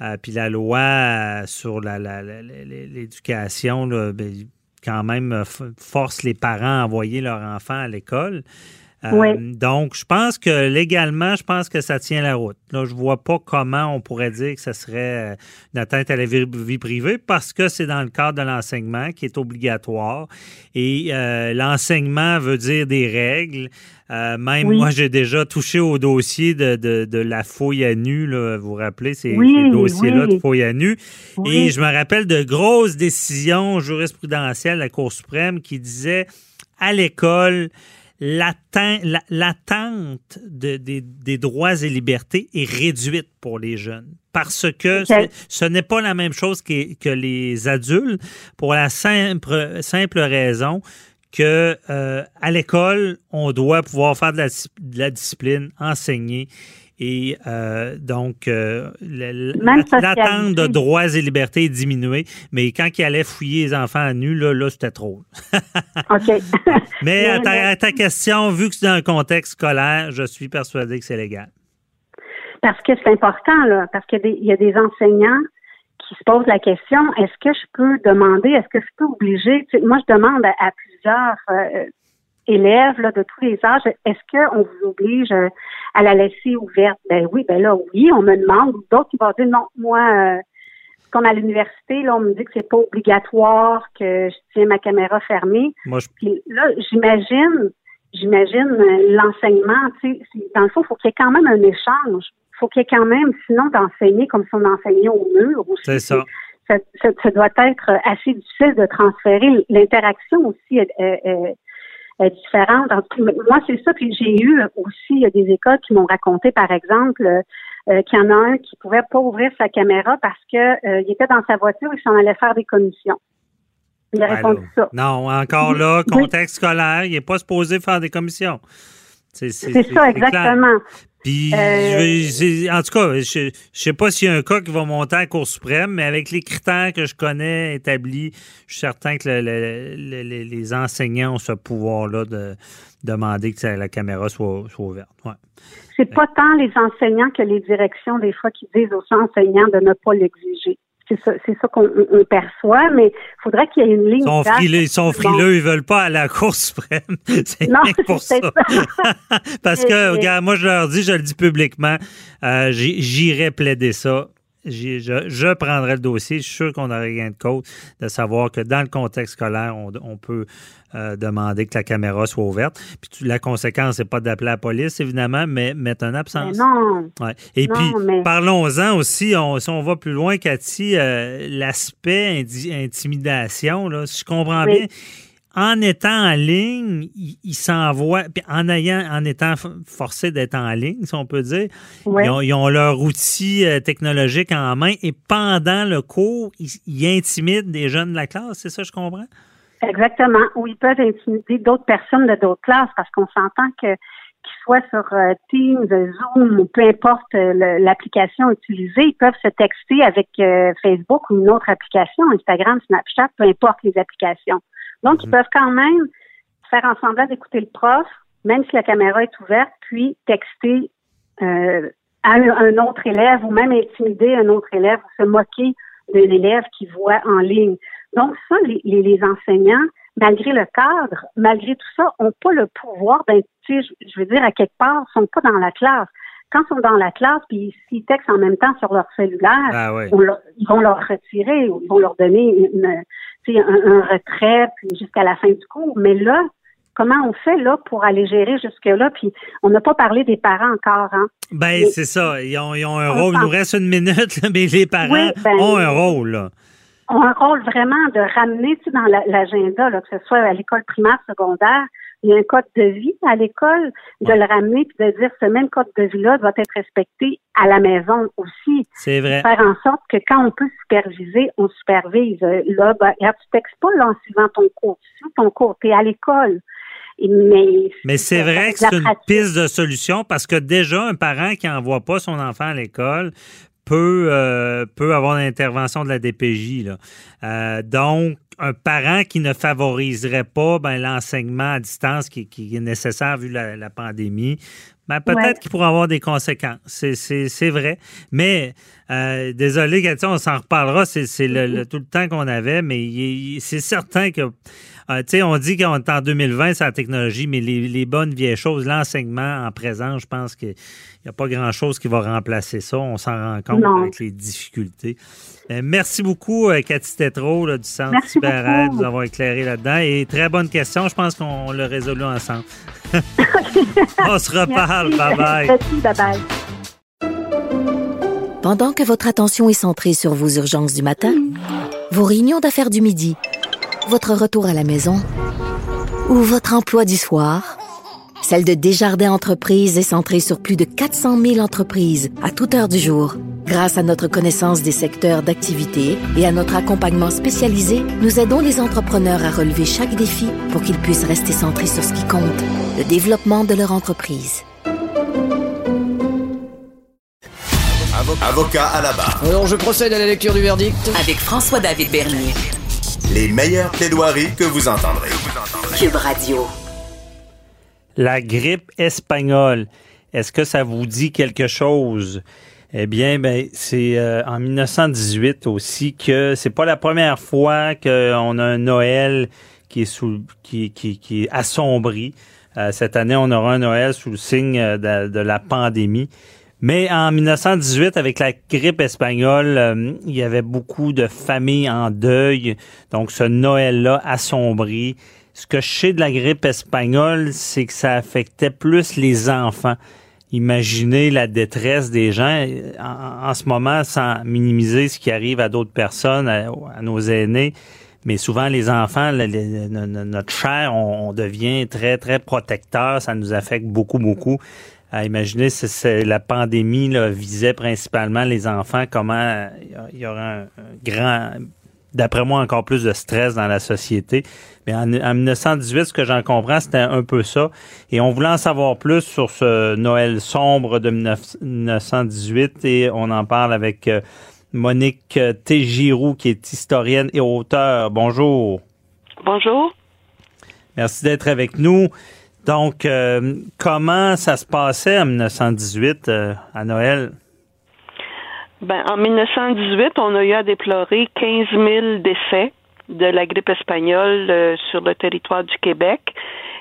Euh, puis la loi euh, sur la- la- la- la- l'éducation, là, ben, quand même, euh, force les parents à envoyer leur enfant à l'école. Euh. Donc, je pense que légalement, je pense que ça tient la route. Là, je vois pas comment on pourrait dire que ça serait euh, une atteinte à la vie, vie privée parce que c'est dans le cadre de l'enseignement qui est obligatoire. Et euh, l'enseignement veut dire des règles. Euh, même Oui. moi, j'ai déjà touché au dossier de, de, de la fouille à nu. Là, vous vous rappelez ces, Oui, ces dossiers-là oui. de fouille à nu. Et je me rappelle de grosses décisions jurisprudentielles de la Cour suprême qui disaient à l'école, l'attente de- des, des droits et libertés est réduite pour les jeunes. Parce que ce- ce n'est pas la même chose que, que les adultes pour la simple, simple raison que euh, à l'école, on doit pouvoir faire de la, de la discipline, enseigner. Et euh, donc, euh, l'attente de droits et libertés est diminuée. Mais quand il allait fouiller les enfants à nu, là, là c'était trop. (laughs) OK. (laughs) Mais à ta, mais- à ta question, vu que c'est dans un contexte scolaire, je suis persuadé que c'est légal. Parce que c'est important, là, parce qu'il y, a des- il y a des enseignants qui se posent la question, est-ce que je peux demander, est-ce que je peux obliger, tu sais, moi je demande à, à plusieurs euh, élèves là, de tous les âges, est-ce qu'on vous oblige euh, à la laisser ouverte? Ben oui, ben là, oui, on me demande, d'autres qui vont dire non, moi, euh, comme à l'université, là, on me dit que c'est pas obligatoire, que je tiens ma caméra fermée. Moi, je, Puis là, j'imagine, j'imagine euh, l'enseignement, tu sais, dans le fond, il faut qu'il y ait quand même un échange. Il faut qu'il y ait quand même, sinon, d'enseigner comme si on enseignait au mur. aussi. c'est ça. Ça, ça- ça doit être assez difficile de transférer. L'interaction aussi est, est- est- est différente. En tout cas, moi, c'est ça. Puis j'ai eu aussi des écoles qui m'ont raconté, par exemple, euh, qu'il y en a un qui pouvait pas ouvrir sa caméra parce que euh, il était dans sa voiture et qu'il s'en allait faire des commissions. Il a répondu ça. Non, encore là, Oui. contexte scolaire, il n'est pas supposé faire des commissions. C'est ça, clair. Puis, Euh, en tout cas, je ne sais pas s'il y a un cas qui va monter à la Cour suprême, mais avec les critères que je connais établis, je suis certain que le- le- le- le- les enseignants ont ce pouvoir-là de demander que la caméra soit, soit ouverte. Ouais. C'est pas tant les enseignants que les directions, des fois, qui disent aux enseignants de ne pas l'exiger. C'est ça, c'est ça qu'on on- on perçoit, mais il faudrait qu'il y ait une ligne. Ils sont frileux, ils sont Bon. frileux, ils veulent pas à la Cour suprême. (laughs) C'est pour ça. (laughs) Parce que, regarde, moi, je leur dis, je le dis publiquement, euh, j'irai plaider ça. Je, je prendrai le dossier. Je suis sûr qu'on aurait gain de cause de savoir que dans le contexte scolaire, on, on peut euh, demander que la caméra soit ouverte. Puis tu- la conséquence, c'est pas d'appeler la police, évidemment, mais mettre Mais absence. non. Ouais. Et Non, puis, mais- parlons-en aussi, on- si on va plus loin, Cathy, euh, l'aspect intimidation, là, si je comprends Oui. bien, en étant en ligne, ils il s'envoient, puis en ayant, en étant f- forcé d'être en ligne, si on peut dire, Ouais. ils, ont, ils ont leur outil euh, technologique en main et pendant le cours, ils, ils intimident des jeunes de la classe, c'est ça, je comprends? Exactement. Ou ils peuvent intimider d'autres personnes de d'autres classes parce qu'on s'entend que qu'ils soient sur euh, Teams, Zoom ou peu importe euh, l'application utilisée, ils peuvent se texter avec Facebook ou une autre application, Instagram, Snapchat, peu importe les applications. Donc, ils peuvent quand même faire en semblant d'écouter le prof, même si la caméra est ouverte, puis texter euh, à un, autre élève ou même intimider un autre élève ou se moquer d'un élève qui voit en ligne. Donc ça, les, les, les enseignants, malgré le cadre, malgré tout ça, n'ont pas le pouvoir d'être, je, je veux dire, à quelque part, sont pas dans la classe. Quand ils sont dans la classe, puis s'ils textent en même temps sur leur cellulaire, Ah oui. on leur- ils vont leur retirer, ou ils vont leur donner une, un, un retrait jusqu'à la fin du cours. Mais là, comment on fait là pour aller gérer jusque-là? Puis on n'a pas parlé des parents encore, hein? Ben, c'est ça. Ils ont, ils ont un rôle. Il nous reste une minute, mais les parents Oui, ben- ont un rôle. Là. ont un rôle vraiment de ramener tu sais, dans la- l'agenda, que ce soit à l'école primaire, secondaire, il y a un code de vie à l'école, de le ramener puis de dire ce même code de vie-là doit être respecté à la maison aussi. C'est vrai. Faire en sorte que quand on peut superviser, on supervise. Euh, Là, ben, regarde, tu textes pas là, en suivant ton cours. Tu suis ton cours, tu es à l'école. Mais, Mais c'est vrai que c'est une pratique. piste de solution parce que déjà, un parent qui n'envoie pas son enfant à l'école peut, euh, peut avoir l'intervention de la DPJ. Là. Euh, donc, un parent qui ne favoriserait pas ben, l'enseignement à distance qui, qui est nécessaire vu la, la pandémie, ben, peut-être Ouais. qu'il pourrait avoir des conséquences. C'est, vrai. Mais, euh, désolé, Cathy, on s'en reparlera. C'est, le, le- tout le temps qu'on avait, mais c'est certain que euh, tu sais, on dit qu'on est en 2020, c'est la technologie, mais les, les bonnes vieilles choses, l'enseignement en présent, je pense qu'il n'y a pas grand-chose qui va remplacer ça. On s'en rend compte Non. avec les difficultés. Euh, merci beaucoup, euh, Cathy Tétrault, là, du Centre Merci Cyber-Aide, de nous avoir éclairé là-dedans. Et très bonne question. Je pense qu'on l'a résolu ensemble. (laughs) on se reparle. Bye-bye. Merci, bye-bye. Pendant que votre attention est centrée sur vos urgences du matin, vos réunions d'affaires du midi, votre retour à la maison ou votre emploi du soir, celle de Desjardins Entreprises est centrée sur plus de 400 000 entreprises à toute heure du jour. Grâce à notre connaissance des secteurs d'activité et à notre accompagnement spécialisé, nous aidons les entrepreneurs à relever chaque défi pour qu'ils puissent rester centrés sur ce qui compte, le développement de leur entreprise. Avocat à la barre. Alors, je procède à la lecture du verdict. Avec François-David Bernier. Les meilleures plaidoiries que vous entendrez. Cube Radio. La grippe espagnole, est-ce que ça vous dit quelque chose? Eh bien, ben, c'est euh, en 1918 aussi que c'est pas la première fois qu'on a un Noël qui est sous qui, qui, qui est assombri. Euh, cette année, on aura un Noël sous le signe euh, de, de la pandémie. Mais en 1918, avec la grippe espagnole, euh, il y avait beaucoup de familles en deuil. Donc, ce Noël-là assombri. Ce que je sais de la grippe espagnole, c'est que ça affectait plus les enfants. Imaginez la détresse des gens en, ce moment, sans minimiser ce qui arrive à d'autres personnes, à, nos aînés. Mais souvent, les enfants, notre chair, on devient très, très protecteur. Ça nous affecte beaucoup, beaucoup. À imaginer si c'est- la pandémie là, visait principalement les enfants, comment euh, il y aurait un, grand, d'après moi, encore plus de stress dans la société. Mais en, en 1918, ce que j'en comprends, c'était un peu ça. Et on voulait en savoir plus sur ce Noël sombre de 19 1918 et on en parle avec euh, Monique euh, Tégiroux, qui est historienne et auteure. Bonjour. Bonjour. Merci d'être avec nous. Donc, euh, comment ça se passait en 1918 euh, à Noël? Ben, en 1918, on a eu à déplorer 15 000 décès de la grippe espagnole euh, sur le territoire du Québec.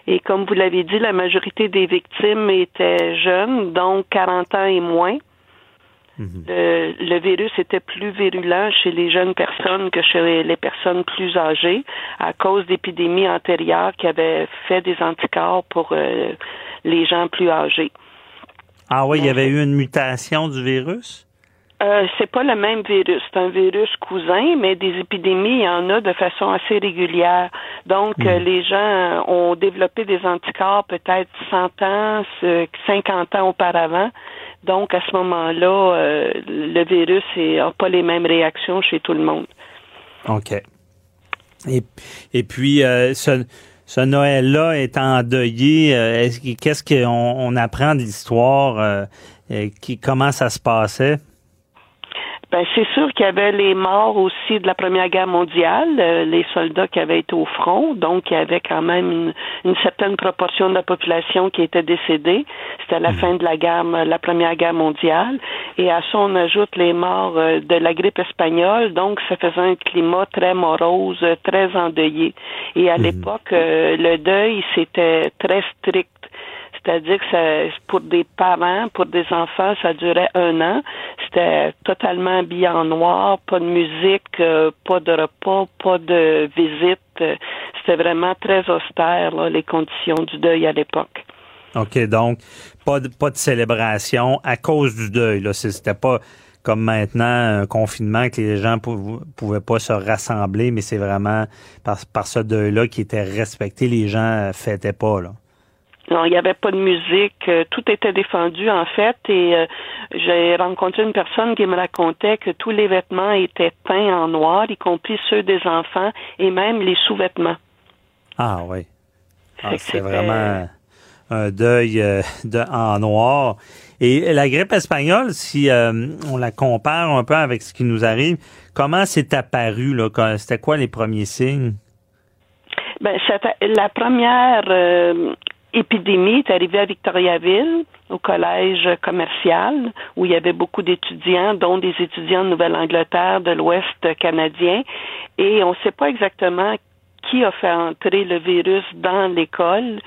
Et comme vous l'avez dit, la majorité des victimes étaient jeunes, donc 40 ans et moins. Le, le virus était plus virulent chez les jeunes personnes que chez les personnes plus âgées à cause d'épidémies antérieures qui avaient fait des anticorps pour euh, les gens plus âgés. Ah oui, il y avait eu une mutation du virus? Euh, c'est pas le même virus. C'est un virus cousin, mais des épidémies, il y en a de façon assez régulière. Donc, euh, les gens ont développé des anticorps peut-être 100 ans, ce- 50 ans auparavant. Donc, à ce moment-là, euh, le virus n'a pas les mêmes réactions chez tout le monde. OK. Et, et puis, euh, ce, ce Noël-là est endeuillé. euh, est-ce que- Qu'est-ce qu'on on apprend de l'histoire? euh, qui, comment ça se passait? Ben, c'est sûr qu'il y avait les morts aussi de la Première Guerre mondiale, euh, les soldats qui avaient été au front, donc il y avait quand même une, une certaine proportion de la population qui était décédée. C'était la fin de la guerre, la Première Guerre mondiale, et à ça on ajoute les morts euh, de la grippe espagnole, donc ça faisait un climat très morose, très endeuillé. Et à l'époque, euh, le deuil c'était très strict. C'est-à-dire que ça, pour des parents, pour des enfants, ça durait un an. C'était totalement habillé en noir, pas de musique, euh, pas de repas, pas de visite. C'était vraiment très austère, là, les conditions du deuil à l'époque. OK, donc pas de, pas de célébration à cause du deuil. Là. C'était pas comme maintenant un confinement que les gens pou- pouvaient pas se rassembler, mais c'est vraiment par, par ce deuil-là qui était respecté. Les gens euh, fêtaient pas. Là. Non, il n'y avait pas de musique, euh, tout était défendu en fait et euh, j'ai rencontré une personne qui me racontait que tous les vêtements étaient peints en noir, y compris ceux des enfants et même les sous-vêtements. Ah oui. Ah, c'est vraiment un deuil euh, de, en noir. Et la grippe espagnole, si euh, on la compare un peu avec ce qui nous arrive, comment c'est apparu? C'était quoi les premiers signes? Ben, la première épidémie est arrivée à Victoriaville, au collège commercial, où il y avait beaucoup d'étudiants, dont des étudiants de Nouvelle-Angleterre, de l'Ouest canadien, et on ne sait pas exactement qui a fait entrer le virus dans l'école.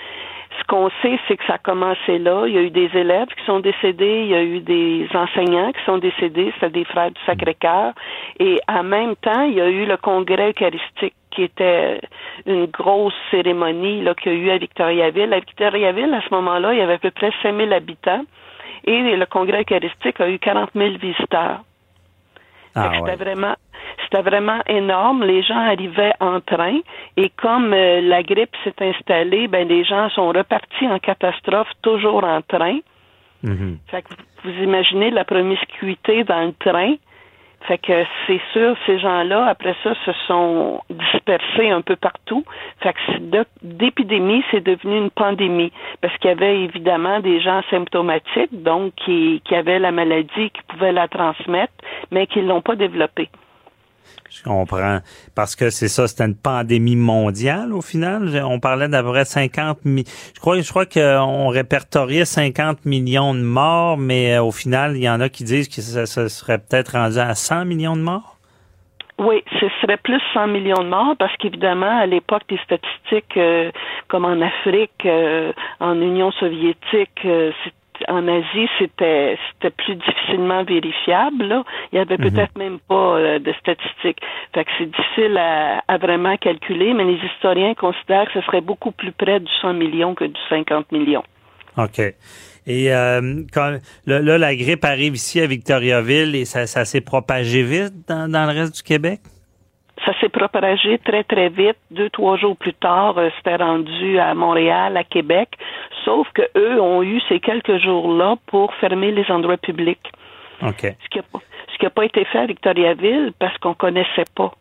Ce qu'on sait, c'est que ça a commencé là. Il y a eu des élèves qui sont décédés, il y a eu des enseignants qui sont décédés, c'était des frères du Sacré-Cœur. Et en même temps, il y a eu le congrès eucharistique qui était une grosse cérémonie qu'il y a eu à Victoriaville. À Victoriaville, à ce moment-là, il y avait à peu près 5000 habitants et le congrès eucharistique a eu 40 000 visiteurs. Ah c'était ouais. vraiment c'était vraiment énorme. Les gens arrivaient en train et comme euh, la grippe s'est installée, ben les gens sont repartis en catastrophe toujours en train. Mhm. Fait que vous imaginez la promiscuité dans le train. Fait que c'est sûr, ces gens-là, après ça, se sont dispersés un peu partout. Fait que d'épidémie, c'est devenu une pandémie. Parce qu'il y avait évidemment des gens symptomatiques, donc qui, qui avaient la maladie, qui pouvaient la transmettre, mais qui ne l'ont pas développée. Je comprends. Parce que c'est ça, c'était une pandémie mondiale au final. On parlait d'à peu près 50 mi- Je crois, je crois qu'on répertoriait 50 millions de morts, mais euh, au final, il y en a qui disent que ça, serait peut-être rendu à 100 millions de morts. Oui, ce serait plus 100 millions de morts parce qu'évidemment, à l'époque, les statistiques, euh, comme en Afrique, euh, en Union soviétique, euh, en Asie, c'était c'était plus difficilement vérifiable. Là. Il y avait peut-être même pas euh, de statistiques. Fait que c'est difficile à, à vraiment calculer, mais les historiens considèrent que ce serait beaucoup plus près du 100 millions que du 50 millions. OK. Et euh, quand là, là, la grippe arrive ici à Victoriaville et ça, ça s'est propagé vite dans, dans le reste du Québec? Ça s'est propagé très, très vite. Deux, trois jours plus tard, euh, c'était rendu à Montréal, à Québec. Sauf que eux ont eu ces quelques jours-là pour fermer les endroits publics. OK. Ce qui n'a pas, été fait à Victoriaville parce qu'on connaissait pas.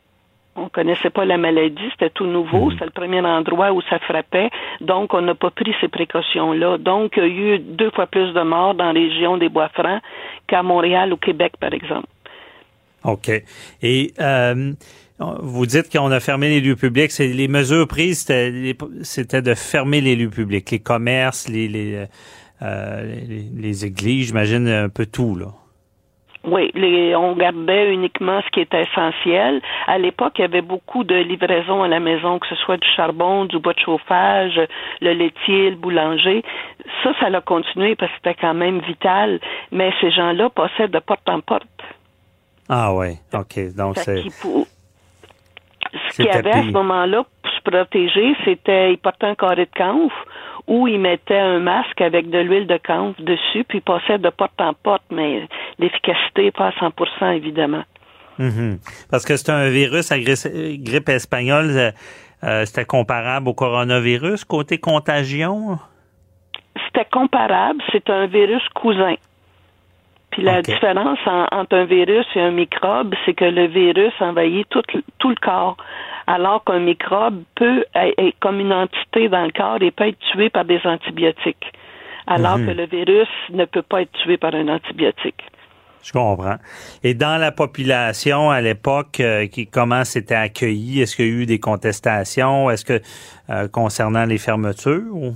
On connaissait pas la maladie, c'était tout nouveau, c'était le premier endroit où ça frappait, donc on n'a pas pris ces précautions-là. Donc, il y a eu deux fois plus de morts dans la région des Bois-Francs qu'à Montréal ou Québec, par exemple. OK. Et euh, vous dites qu'on a fermé les lieux publics. C'est les mesures prises, c'était les- c'était de fermer les lieux publics, les commerces, les les, euh, les, les églises, j'imagine un peu tout là. Oui, les, on gardait uniquement ce qui était essentiel. À l'époque, il y avait beaucoup de livraisons à la maison, que ce soit du charbon, du bois de chauffage, le laitier, le boulanger. Ça, ça a continué parce que c'était quand même vital. Mais ces gens-là passaient de porte en porte. Ah ouais. OK. Donc c'est Ce qu'il y avait à ce moment-là pour se protéger, c'était ils portaient un carré de camphre ou ils mettaient un masque avec de l'huile de camphre dessus, puis ils passaient de porte en porte, mais l'efficacité n'est pas à 100% évidemment. Mhm. parce que c'est un virus, la grippe, grippe espagnole, euh, euh, c'était comparable au coronavirus côté contagion? C'était comparable, c'est un virus cousin. Puis la différence en- entre un virus et un microbe, c'est que le virus envahit tout, le- tout le corps, alors qu'un microbe peut être être comme une entité dans le corps et peut être tué par des antibiotiques, alors Mhm. que le virus ne peut pas être tué par un antibiotique. Je comprends. Et dans la population à l'époque, euh, qui comment c'était accueilli? Est-ce qu'il y a eu des contestations? Est-ce que euh, concernant les fermetures ou?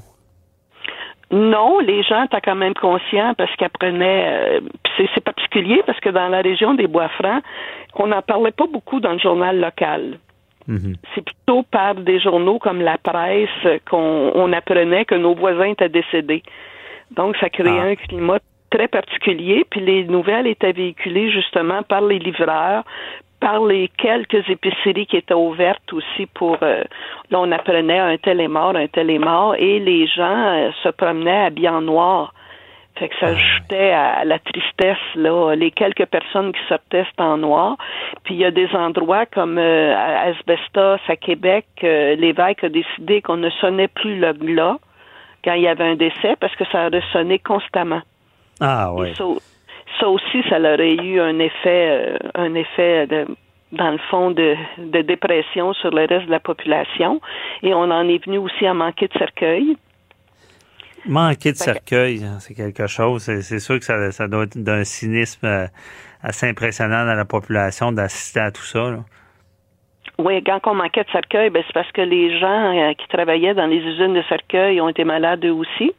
Non, les gens étaient quand même conscients parce qu'ils apprenaient. Euh, c'est particulier parce que dans la région des Bois-Francs, on n'en parlait pas beaucoup dans le journal local. Mhm. C'est plutôt par des journaux comme la presse qu'on on apprenait que nos voisins étaient décédés. Donc, ça créait Ah. un climat très particulier. Puis les nouvelles étaient véhiculées justement par les livreurs, par les quelques épiceries qui étaient ouvertes aussi pour euh, là on apprenait un tel est mort, un tel est mort, et les gens euh, se promenaient habillés en noir. Fait que ça ajoutait à la tristesse, là, les quelques personnes qui sortaient en noir. Puis il y a des endroits comme euh, à Asbestos, à Québec, l'évêque a décidé qu'on ne sonnait plus le glas quand il y avait un décès parce que ça ressonnait constamment. Ah oui. Ça, aussi, ça aurait eu un effet, euh, un effet de, dans le fond de, de dépression sur le reste de la population. Et on en est venu aussi à manquer de cercueil. Manquer de cercueil, hein, c'est quelque chose. C'est sûr que ça, ça doit être d'un cynisme euh, assez impressionnant dans la population d'assister à tout ça. là. Oui, quand on manquait de cercueil, ben, c'est parce que les gens euh, qui travaillaient dans les usines de cercueil ont été malades eux aussi.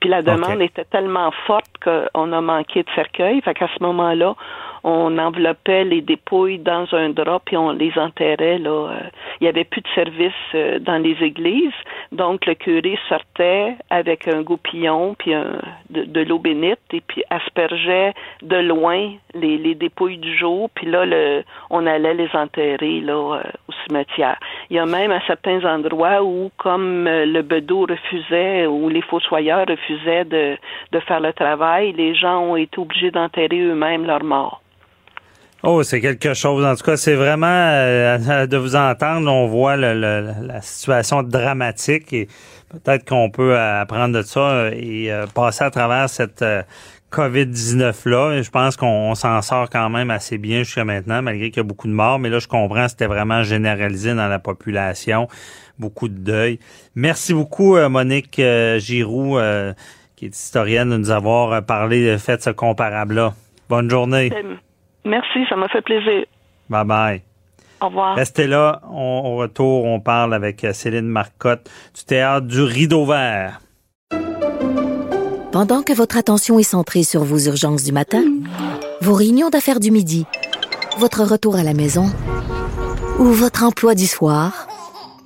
Puis la demande était tellement forte qu'on a manqué de cercueil. Fait qu'à ce moment-là, on enveloppait les dépouilles dans un drap puis on les enterrait. Là. Euh, Il n'y avait plus de service euh, dans les églises. Donc le curé sortait avec un goupillon puis de, l'eau bénite et puis aspergeait de loin les, les dépouilles du jour. Puis là, on allait les enterrer là, euh, au cimetière. Il y a même à certains endroits où, comme le bedeau refusait ou les fossoyeurs refusaient de, de faire le travail, les gens ont été obligés d'enterrer eux-mêmes leurs morts. Oh, c'est quelque chose. En tout cas, c'est vraiment euh, de vous entendre. On voit le- le- la situation dramatique et peut-être qu'on peut apprendre de ça et euh, passer à travers cette euh, COVID-19 là. Je pense qu'on on s'en sort quand même assez bien jusqu'à maintenant, malgré qu'il y a beaucoup de morts. Mais là, je comprends, c'était vraiment généralisé dans la population, beaucoup de deuil. Merci beaucoup, euh, Monique euh, Giroux, euh, qui est historienne, de nous avoir parlé, euh, fait ce comparable-là. Bonne journée. Merci, ça m'a fait plaisir. Bye bye. Au revoir. Restez là. On, au retour, on parle avec euh, Céline Marcotte du théâtre du Rideau Vert. Pendant que votre attention est centrée sur vos urgences du matin, vos réunions d'affaires du midi, votre retour à la maison ou votre emploi du soir,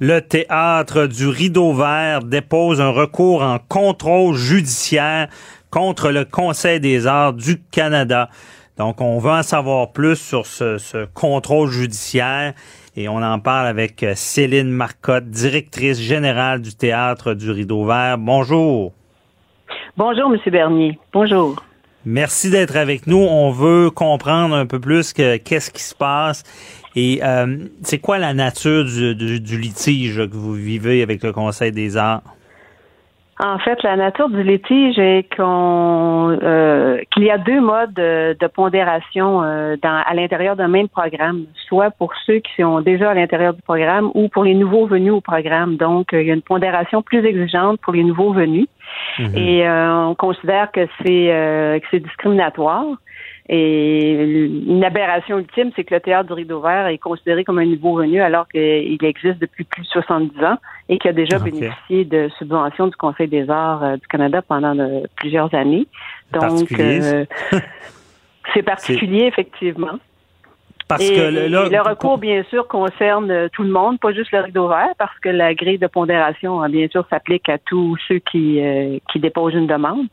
Le théâtre du Rideau Vert dépose un recours en contrôle judiciaire contre le Conseil des arts du Canada. Donc, on veut en savoir plus sur ce, ce contrôle judiciaire et on en parle avec euh, Céline Marcotte, directrice générale du théâtre du Rideau Vert. Bonjour. Bonjour, M. Bernier. Bonjour. Merci d'être avec nous. On veut comprendre un peu plus que qu'est-ce qui se passe et euh, c'est quoi la nature du, du- du litige que vous vivez avec le Conseil des arts? En fait, la nature du litige est qu'on euh, qu'il y a deux modes de, de pondération euh, dans, à l'intérieur d'un même programme, soit pour ceux qui sont déjà à l'intérieur du programme ou pour les nouveaux venus au programme. Donc, euh, il y a une pondération plus exigeante pour les nouveaux venus. Et euh, on considère que c'est euh, que c'est discriminatoire. Et une aberration ultime, c'est que le théâtre du Rideau Vert est considéré comme un nouveau venu alors qu'il existe depuis plus de 70 ans et qu'il a déjà bénéficié de subventions du Conseil des arts euh, du Canada pendant de- plusieurs années. Donc, euh, (laughs) c'est particulier, effectivement. Parce et, que le- le recours, bien sûr, concerne euh, tout le monde, pas juste le rideau vert, parce que la grille de pondération, euh, bien sûr, s'applique à tous ceux qui, euh, qui déposent une demande.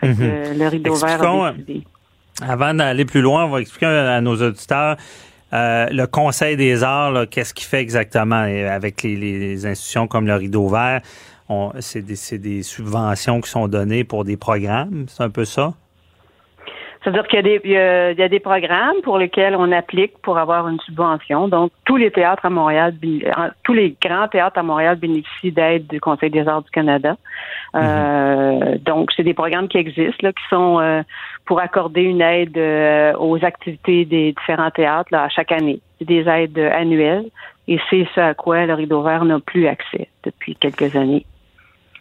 Fait que, Mhm. euh, le rideau Expliquons, vert euh, a décidé. Avant d'aller plus loin, on va expliquer à nos auditeurs euh, le Conseil des arts, qu'est-ce qu'il fait exactement? Avec les, les institutions comme le Rideau Vert. C'est des, c'est des subventions qui sont données pour des programmes, c'est un peu ça? C'est-à-dire qu'il y a, des, il y, a, il y a des programmes pour lesquels on applique pour avoir une subvention. Donc, tous les théâtres à Montréal, tous les grands théâtres à Montréal bénéficient d'aide du Conseil des arts du Canada. Euh, donc, c'est des programmes qui existent, là, qui sont euh, pour accorder une aide euh, aux activités des différents théâtres là, à chaque année. C'est des aides annuelles et c'est ce à quoi le Rideau Vert n'a plus accès depuis quelques années.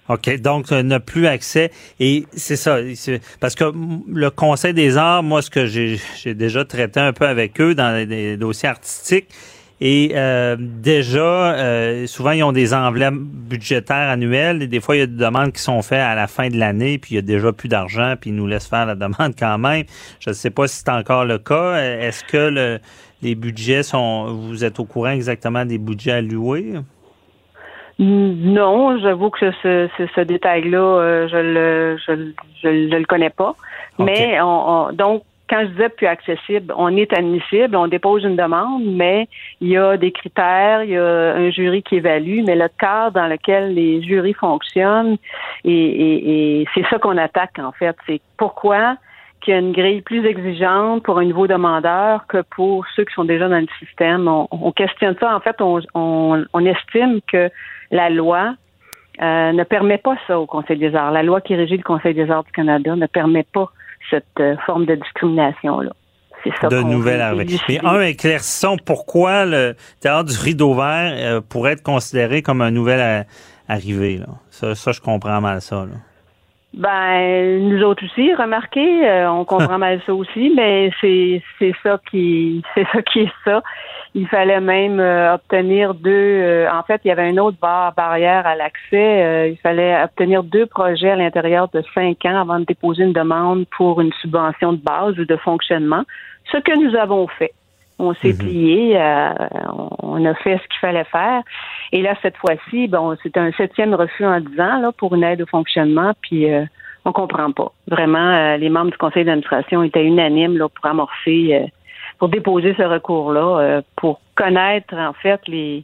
OK, donc euh, n'a plus accès. Et c'est ça, parce que le Conseil des arts, moi, ce que j'ai déjà traité un peu avec eux dans les dossiers artistiques, et euh, déjà, euh, souvent, ils ont des enveloppes budgétaires annuelles. Des fois, il y a des demandes qui sont faites à la fin de l'année, puis il y a déjà plus d'argent, puis ils nous laissent faire la (laughs) demande quand même. Je ne sais pas si c'est encore le cas. Est-ce que le, les budgets sont... Vous êtes au courant exactement des budgets alloués? Non, j'avoue que ce, ce, ce détail-là, euh, je le je, je, le connais pas. Mais on, donc quand je disais plus accessible, on est admissible, on dépose une demande, mais il y a des critères, il y a un jury qui évalue, mais le cadre dans lequel les jurys fonctionnent, et, et, et c'est ça qu'on attaque en fait. C'est pourquoi qu'il y a une grille plus exigeante pour un nouveau demandeur que pour ceux qui sont déjà dans le système. On, on questionne ça. En fait, on, on, on estime que la loi euh, ne permet pas ça au Conseil des arts. La loi qui régit le Conseil des arts du Canada ne permet pas cette euh, forme de discrimination-là. C'est ça de nouvelles arrivées. Mais un, éclaircissons pourquoi le théâtre du rideau vert euh, pourrait être considéré comme un nouvel arrivé. Là. Ça, ça, je comprends mal ça. Là. Ben, nous autres aussi, remarquez, on comprend mal ça aussi, mais c'est c'est ça qui (laughs) c'est ça qui est ça. Il fallait même euh, obtenir deux. Euh, en fait, il y avait une autre barre barrière à l'accès. Euh, il fallait obtenir deux projets à l'intérieur de cinq ans avant de déposer une demande pour une subvention de base ou de fonctionnement. Ce que nous avons fait. On s'est mhm. plié, on a fait ce qu'il fallait faire. Et là, cette fois-ci, bon, c'est un septième refus en dix ans là, pour une aide au fonctionnement, puis on comprend pas. Vraiment, les membres du conseil d'administration étaient unanimes là, pour amorcer pour déposer ce recours-là, euh, pour connaître en fait les.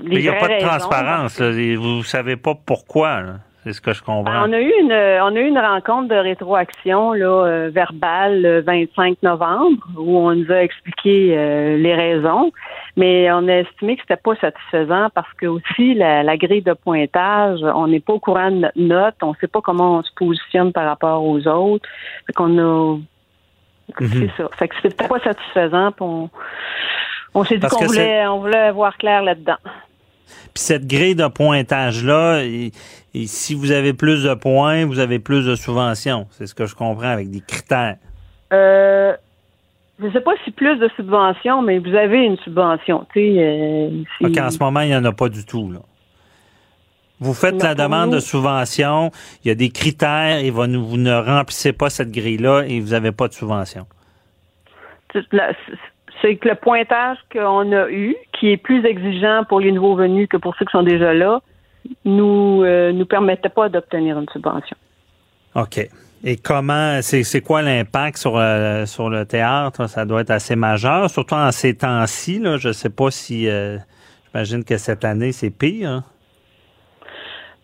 les il n'y a pas de transparence. Vous ne savez pas pourquoi. C'est ce que je comprends. Ben, on a eu une on a eu une rencontre de rétroaction là euh, verbale le 25 novembre où on nous a expliqué euh, les raisons, mais on a estimé que c'était pas satisfaisant parce que aussi la, grille de pointage, on n'est pas au courant de notre note, on ne sait pas comment on se positionne par rapport aux autres. Fait qu'on a Mhm. C'est ça. Fait que c'était pas satisfaisant. On, on s'est dit qu'on voulait, on voulait voir clair là-dedans. Puis cette grille de pointage-là, et, si vous avez plus de points, vous avez plus de subventions. C'est ce que je comprends avec des critères. Euh, je ne sais pas si plus de subventions, mais vous avez une subvention. Euh, en ce moment, il n'y en a pas du tout. Là. Vous faites la demande de subvention, il y a des critères et vous ne remplissez pas cette grille-là et vous n'avez pas de subvention. C'est que le pointage qu'on a eu, qui est plus exigeant pour les nouveaux venus que pour ceux qui sont déjà là, nous euh, nous permettait pas d'obtenir une subvention. OK. Et comment, c'est quoi l'impact sur, euh, sur le théâtre? Ça doit être assez majeur, surtout en ces temps-ci. Je ne sais pas si, euh, j'imagine que cette année, c'est pire. Hein?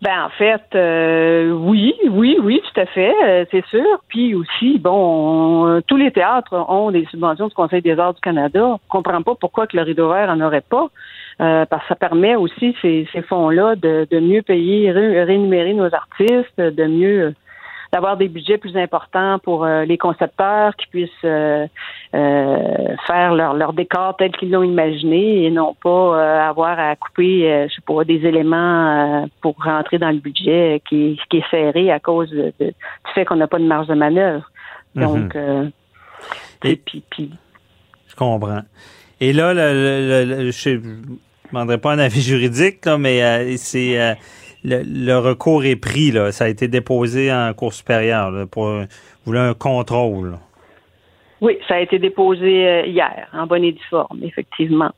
Ben en fait, euh, oui, oui, oui, tout à fait, euh, c'est sûr. Puis aussi, bon, tous les théâtres ont des subventions du Conseil des arts du Canada. On comprend pas pourquoi que le rideau vert en aurait pas, parce que ça permet aussi ces, ces fonds-là de, de mieux payer, rémunérer nos artistes, de mieux d'avoir des budgets plus importants pour euh, les concepteurs qui puissent euh, euh, faire leur, leur décor tel qu'ils l'ont imaginé et non pas avoir à couper, je sais pas, des éléments pour rentrer dans le budget qui, qui est serré à cause de, du fait qu'on n'a pas de marge de manœuvre. Mhm. Donc, et puis, puis, je comprends. Et là, le, le, je ne demanderai pas un avis juridique, là, mais c'est le, recours est pris, là. Ça a été déposé en cour supérieure là, pour vous un contrôle. Oui, ça a été déposé euh, hier, en bonne et due forme, effectivement.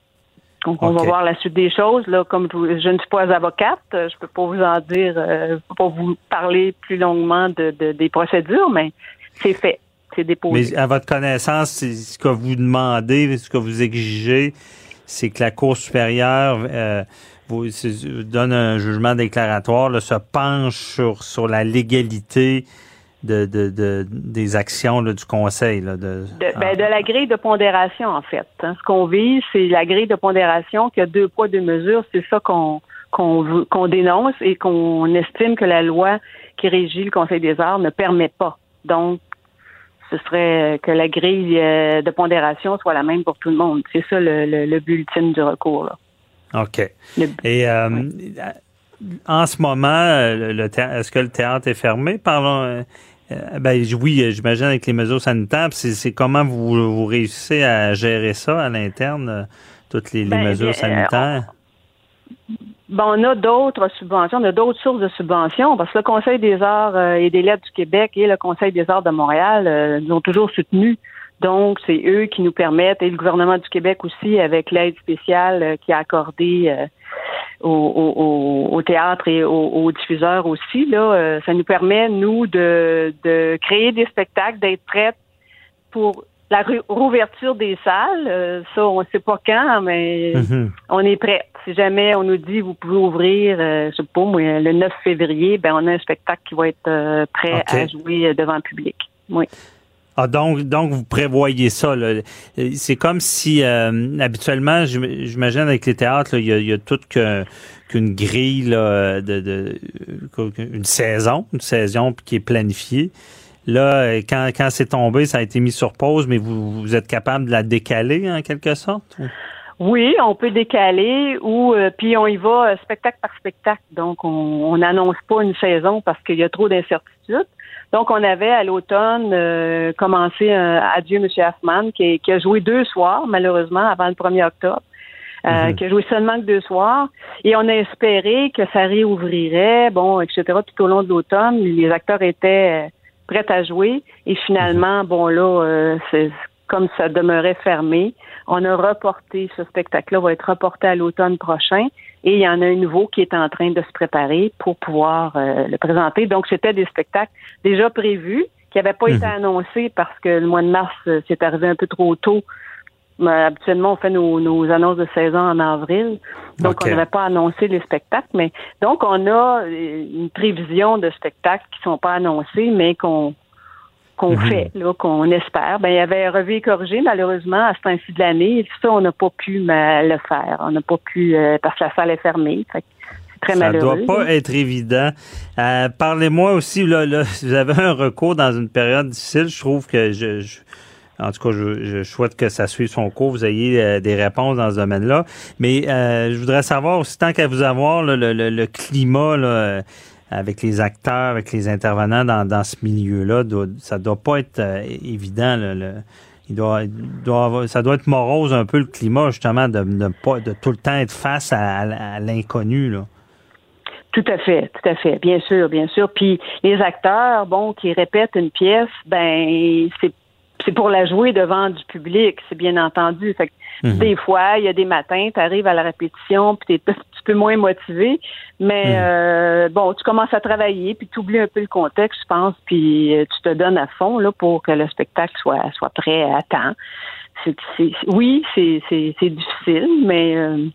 Donc, on va voir la suite des choses. Là, comme je, ne suis pas avocate, euh, je peux pas vous en dire, euh, peux pas vous parler plus longuement de, des procédures, mais c'est fait. C'est déposé. Mais à votre connaissance, ce que vous demandez, ce que vous exigez, c'est que la Cour supérieure euh, vous, donne un jugement déclaratoire, se penche sur, sur la légalité de, de, de des actions là, du conseil là, de, de, ben, de la grille de pondération en fait. Hein. Ce qu'on vise, c'est la grille de pondération qui a deux poids deux mesures. C'est ça qu'on qu'on qu'on dénonce et qu'on estime que la loi qui régit le Conseil des arts ne permet pas. Donc ce serait que la grille euh, de pondération soit la même pour tout le monde. C'est ça le, le, le, but ultime du recours. Là. OK. Et euh, en ce moment, est-ce que le théâtre est fermé? Parlons. Euh, ben oui, j'imagine avec les mesures sanitaires. C'est comment vous, vous réussissez à gérer ça à l'interne, toutes les, les ben, mesures sanitaires? Ben, on a d'autres subventions, on a d'autres sources de subventions, parce que le Conseil des arts euh, et des lettres du Québec et le Conseil des arts de Montréal euh, nous ont toujours soutenus. Donc, c'est eux qui nous permettent, et le gouvernement du Québec aussi, avec l'aide spéciale euh, qui a accordé au, au, au, théâtre et aux, diffuseurs aussi, là, ça nous permet, nous, de, de créer des spectacles, d'être prêts pour la rouverture des salles, ça, on ne sait pas quand, mais mm-hmm. on est prêt si jamais on nous dit vous pouvez ouvrir, euh, je sais pas le 9 février, ben on a un spectacle qui va être euh, prêt à jouer devant le public. Oui. Ah, donc, donc vous prévoyez ça. C'est comme si euh, habituellement, j'imagine avec les théâtres, il y, a, toute qu'une grille de, de, une saison, une saison qui est planifiée. Là, quand, quand c'est tombé, ça a été mis sur pause, mais vous, vous êtes capable de la décaler en quelque sorte? Oui, on peut décaler ou euh, puis on y va euh, spectacle par spectacle. Donc on n'annonce pas une saison parce qu'il y a trop d'incertitudes. Donc on avait à l'automne euh, commencé un Adieu Monsieur Hoffman qui, qui, a joué deux soirs malheureusement avant le 1er octobre. Mhm. qui a joué seulement que deux soirs. Et on a espéré que ça réouvrirait, bon, etc. Tout au long de l'automne, les acteurs étaient prêts à jouer. Et finalement, bon là, c'est comme ça demeurait fermé. On a reporté ce spectacle-là, va être reporté à l'automne prochain. Et il y en a un nouveau qui est en train de se préparer pour pouvoir euh, le présenter. Donc, c'était des spectacles déjà prévus, qui n'avaient pas été mhm. annoncés parce que le mois de mars, euh, c'est arrivé un peu trop tôt. Mais habituellement, on fait nos, annonces de saison en avril. Donc, on n'avait pas annoncé les spectacles. Mais donc, on a euh, une prévision de spectacles qui sont pas annoncés, mais qu'on qu'on mhm. fait, là, qu'on espère. Ben, il y avait revu et corrigé, malheureusement, à ce temps-ci de l'année. Ça, on n'a pas pu le faire. On n'a pas pu, euh, parce que la salle est fermée. c'est très ça ne doit pas être évident. Euh, parlez-moi aussi, là, là, vous avez un recours dans une période difficile. Je trouve que je, en tout cas, je, souhaite que ça suive son cours, vous ayez euh, des réponses dans ce domaine-là. Mais je voudrais savoir aussi, tant qu'à vous avoir, le, le, le, climat là, avec les acteurs, avec les intervenants dans, dans ce milieu-là, ça doit pas être euh, évident. le, il doit, doit, ça doit être morose un peu le climat, justement, de ne pas de tout le temps être face à, l'inconnu. Là. Tout à fait, tout à fait, bien sûr, bien sûr. Puis les acteurs, bon, qui répètent une pièce, ben c'est c'est pour la jouer devant du public, c'est bien entendu. Fait que mhm. Des fois, il y a des matins, tu arrives à la répétition, puis (laughs) tu es un petit peu moins motivé, mais mhm. euh, bon, tu commences à travailler, puis tu oublies un peu le contexte, je pense, puis euh, tu te donnes à fond là pour que le spectacle soit soit prêt à temps. C'est, oui, c'est, difficile, mais euh,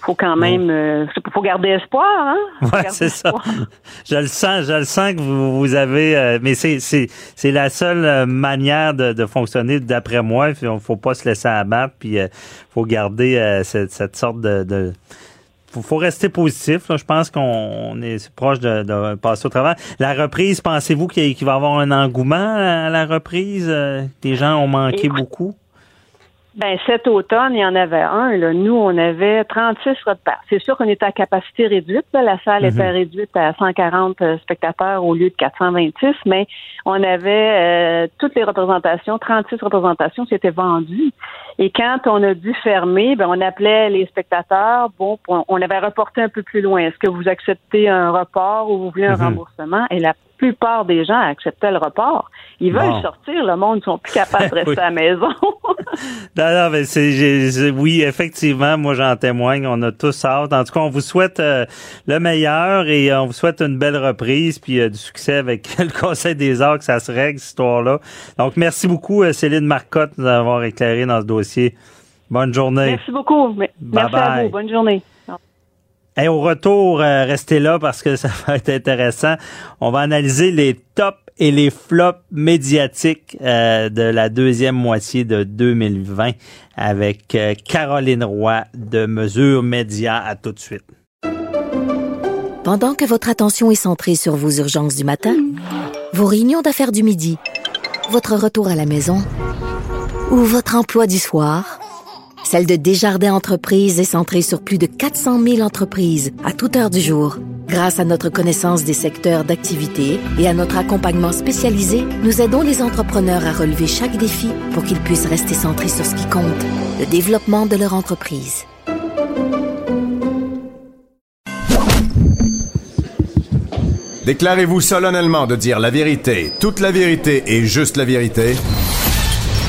faut quand même euh, faut garder espoir hein? Ouais c'est ça (laughs) je le sens je le sens que vous, vous avez euh, mais c'est c'est c'est la seule euh, manière de, de fonctionner d'après moi il faut pas se laisser abattre puis faut garder cette, cette, sorte de, de faut, faut rester positif. Là. Je pense qu'on est proche de, de, passer au travail. La reprise, pensez-vous qu'il va y avoir un engouement à la reprise? Des gens ont manqué beaucoup? Ben, cet automne, il y en avait un. Là. Nous, on avait 36 repas. C'est sûr qu'on était à capacité réduite. La salle mhm. était réduite à 140 euh, spectateurs au lieu de 426, mais on avait euh, toutes les représentations, 36 représentations qui étaient vendues. Et quand on a dû fermer, ben, on appelait les spectateurs. Bon, on avait reporté un peu plus loin. Est-ce que vous acceptez un report ou vous voulez un mhm. remboursement? Et la plupart des gens acceptaient le report. Ils veulent sortir, le monde, ils sont plus capables de (laughs) rester à la maison. (laughs) (laughs) non, non, mais c'est, oui, effectivement, moi j'en témoigne, on a tous hâte. En tout cas, on vous souhaite euh, le meilleur et on vous souhaite une belle reprise puis euh, du succès avec le Conseil des arts, que ça se règle, cette histoire-là. Donc, merci beaucoup, euh, Céline Marcotte, de nous avoir éclairé dans ce dossier. Bonne journée. Merci beaucoup. Merci à vous. Bonne journée. Et au retour, restez là parce que (laughs) ça va être intéressant. On va analyser les top et les flops médiatiques euh, de la deuxième moitié de 2020 avec euh, Caroline Roy de Mesure Média. À tout de suite. Pendant que votre attention est centrée sur vos urgences du matin, vos réunions d'affaires du midi, votre retour à la maison ou votre emploi du soir, celle de Desjardins Entreprises est centrée sur plus de 400 000 entreprises à toute heure du jour. Grâce à notre connaissance des secteurs d'activité et à notre accompagnement spécialisé, nous aidons les entrepreneurs à relever chaque défi pour qu'ils puissent rester centrés sur ce qui compte, le développement de leur entreprise. Déclarez-vous solennellement de dire la vérité, toute la vérité et juste la vérité.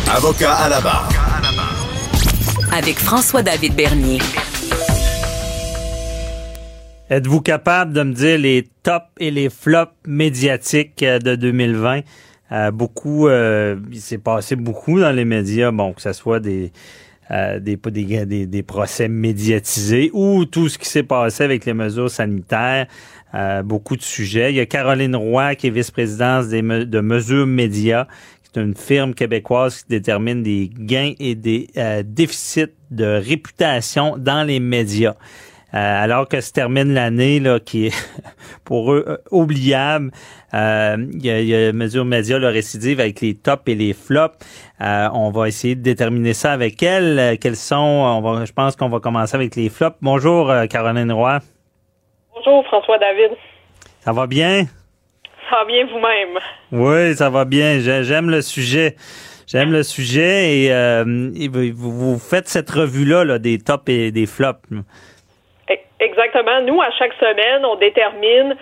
Avocat à la barre. Avec François-David Bernier. Êtes-vous capable de me dire les tops et les flops médiatiques euh, de 2020? Euh, beaucoup, euh, il s'est passé beaucoup dans les médias, bon, que ce soit des, euh, des, des, des, des, procès médiatisés ou tout ce qui s'est passé avec les mesures sanitaires. Euh, beaucoup de sujets. Il y a Caroline Roy, qui est vice-présidente de Mesures Médias, une firme québécoise qui détermine des gains et des euh, déficits de réputation dans les médias. Euh, alors que se termine l'année là, qui est (laughs) pour eux euh, oubliable. Euh, il, y a, il y a Mesure Média, le récidive avec les tops et les flops. on va essayer de déterminer ça avec elle. Quels sont, on va, je pense qu'on va commencer avec les flops. Bonjour Caroline Roy. Bonjour François David. Ça va bien? Ça va bien vous-même? Oui, ça va bien. J'aime le sujet. J'aime le sujet et, euh, vous, faites cette revue-là là, des tops et des flops. Exactement. Nous, à chaque semaine, on détermine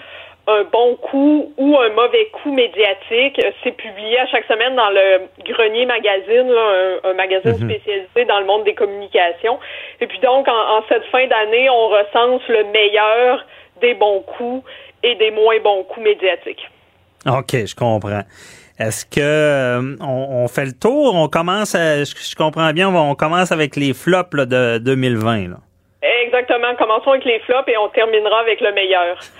un bon coup ou un mauvais coup médiatique. C'est publié à chaque semaine dans le Grenier Magazine, un, magazine mhm. spécialisé dans le monde des communications. Et puis donc, en, en cette fin d'année, on recense le meilleur des bons coups et des moins bons coups médiatiques. OK, je comprends. Est-ce que euh, on, fait le tour? On commence, à, je, comprends bien, on, commence avec les flops de 2020. Là. Exactement. Commençons avec les flops et on terminera avec le meilleur.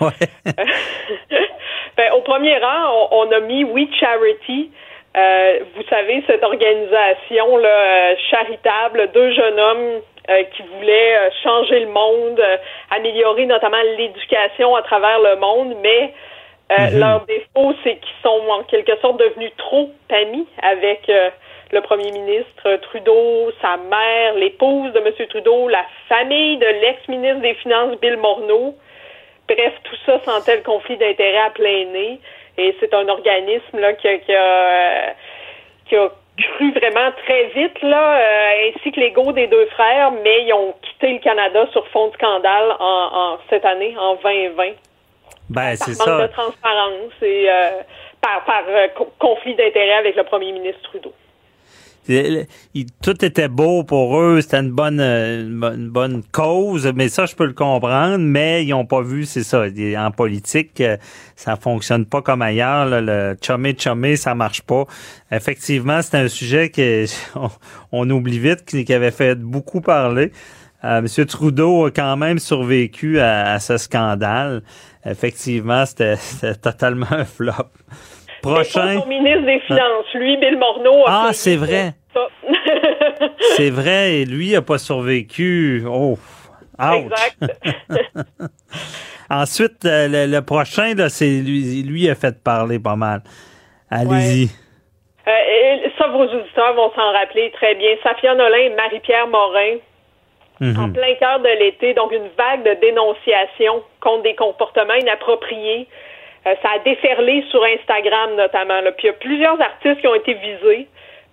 (laughs) (laughs) ben, au premier rang, on, a mis We Charity. Euh, vous savez, cette organisation là, euh, charitable, deux jeunes hommes euh, qui voulaient changer le monde, améliorer notamment l'éducation à travers le monde, mais mm-hmm. leur défaut, c'est qu'ils sont en quelque sorte devenus trop amis avec le premier ministre Trudeau, sa mère, l'épouse de M. Trudeau, la famille de l'ex-ministre des Finances Bill Morneau. Bref, tout ça sentait le conflit d'intérêts à plein nez. Et c'est un organisme là, qui, a, qui, a, cru vraiment très vite, là, euh, ainsi que l'ego des deux frères, mais ils ont quitté le Canada sur fond de scandale en, cette année, en 2020. Ben, c'est ça. de transparence et euh, par, par euh, conflit d'intérêts avec le premier ministre Trudeau tout était beau pour eux, c'était une bonne, une bonne cause, mais ça je peux le comprendre, mais ils ont pas vu, c'est ça, en politique, euh, ça fonctionne pas comme ailleurs, le chumé chumé, ça marche pas. Effectivement, c'est un sujet que (laughs) on, oublie vite, qui, avait fait beaucoup parler. Euh, Monsieur Trudeau a quand même survécu à, ce scandale. Effectivement, c'était totalement un flop prochain. Son ministre des Finances, lui, Bill Morneau. A ah, c'est vrai. (laughs) c'est vrai, et lui n'a pas survécu. Oh, ouch. Exact. (laughs) Ensuite, euh, le, prochain, là, c'est lui, lui a fait parler pas mal. Allez-y. Euh, ça, vos auditeurs vont s'en rappeler très bien. Safia Nolin et Marie-Pierre Morin, mhm. en plein cœur de l'été, donc une vague de dénonciation contre des comportements inappropriés euh, ça a déferlé sur Instagram notamment. Là. Puis il y a plusieurs artistes qui ont été visés.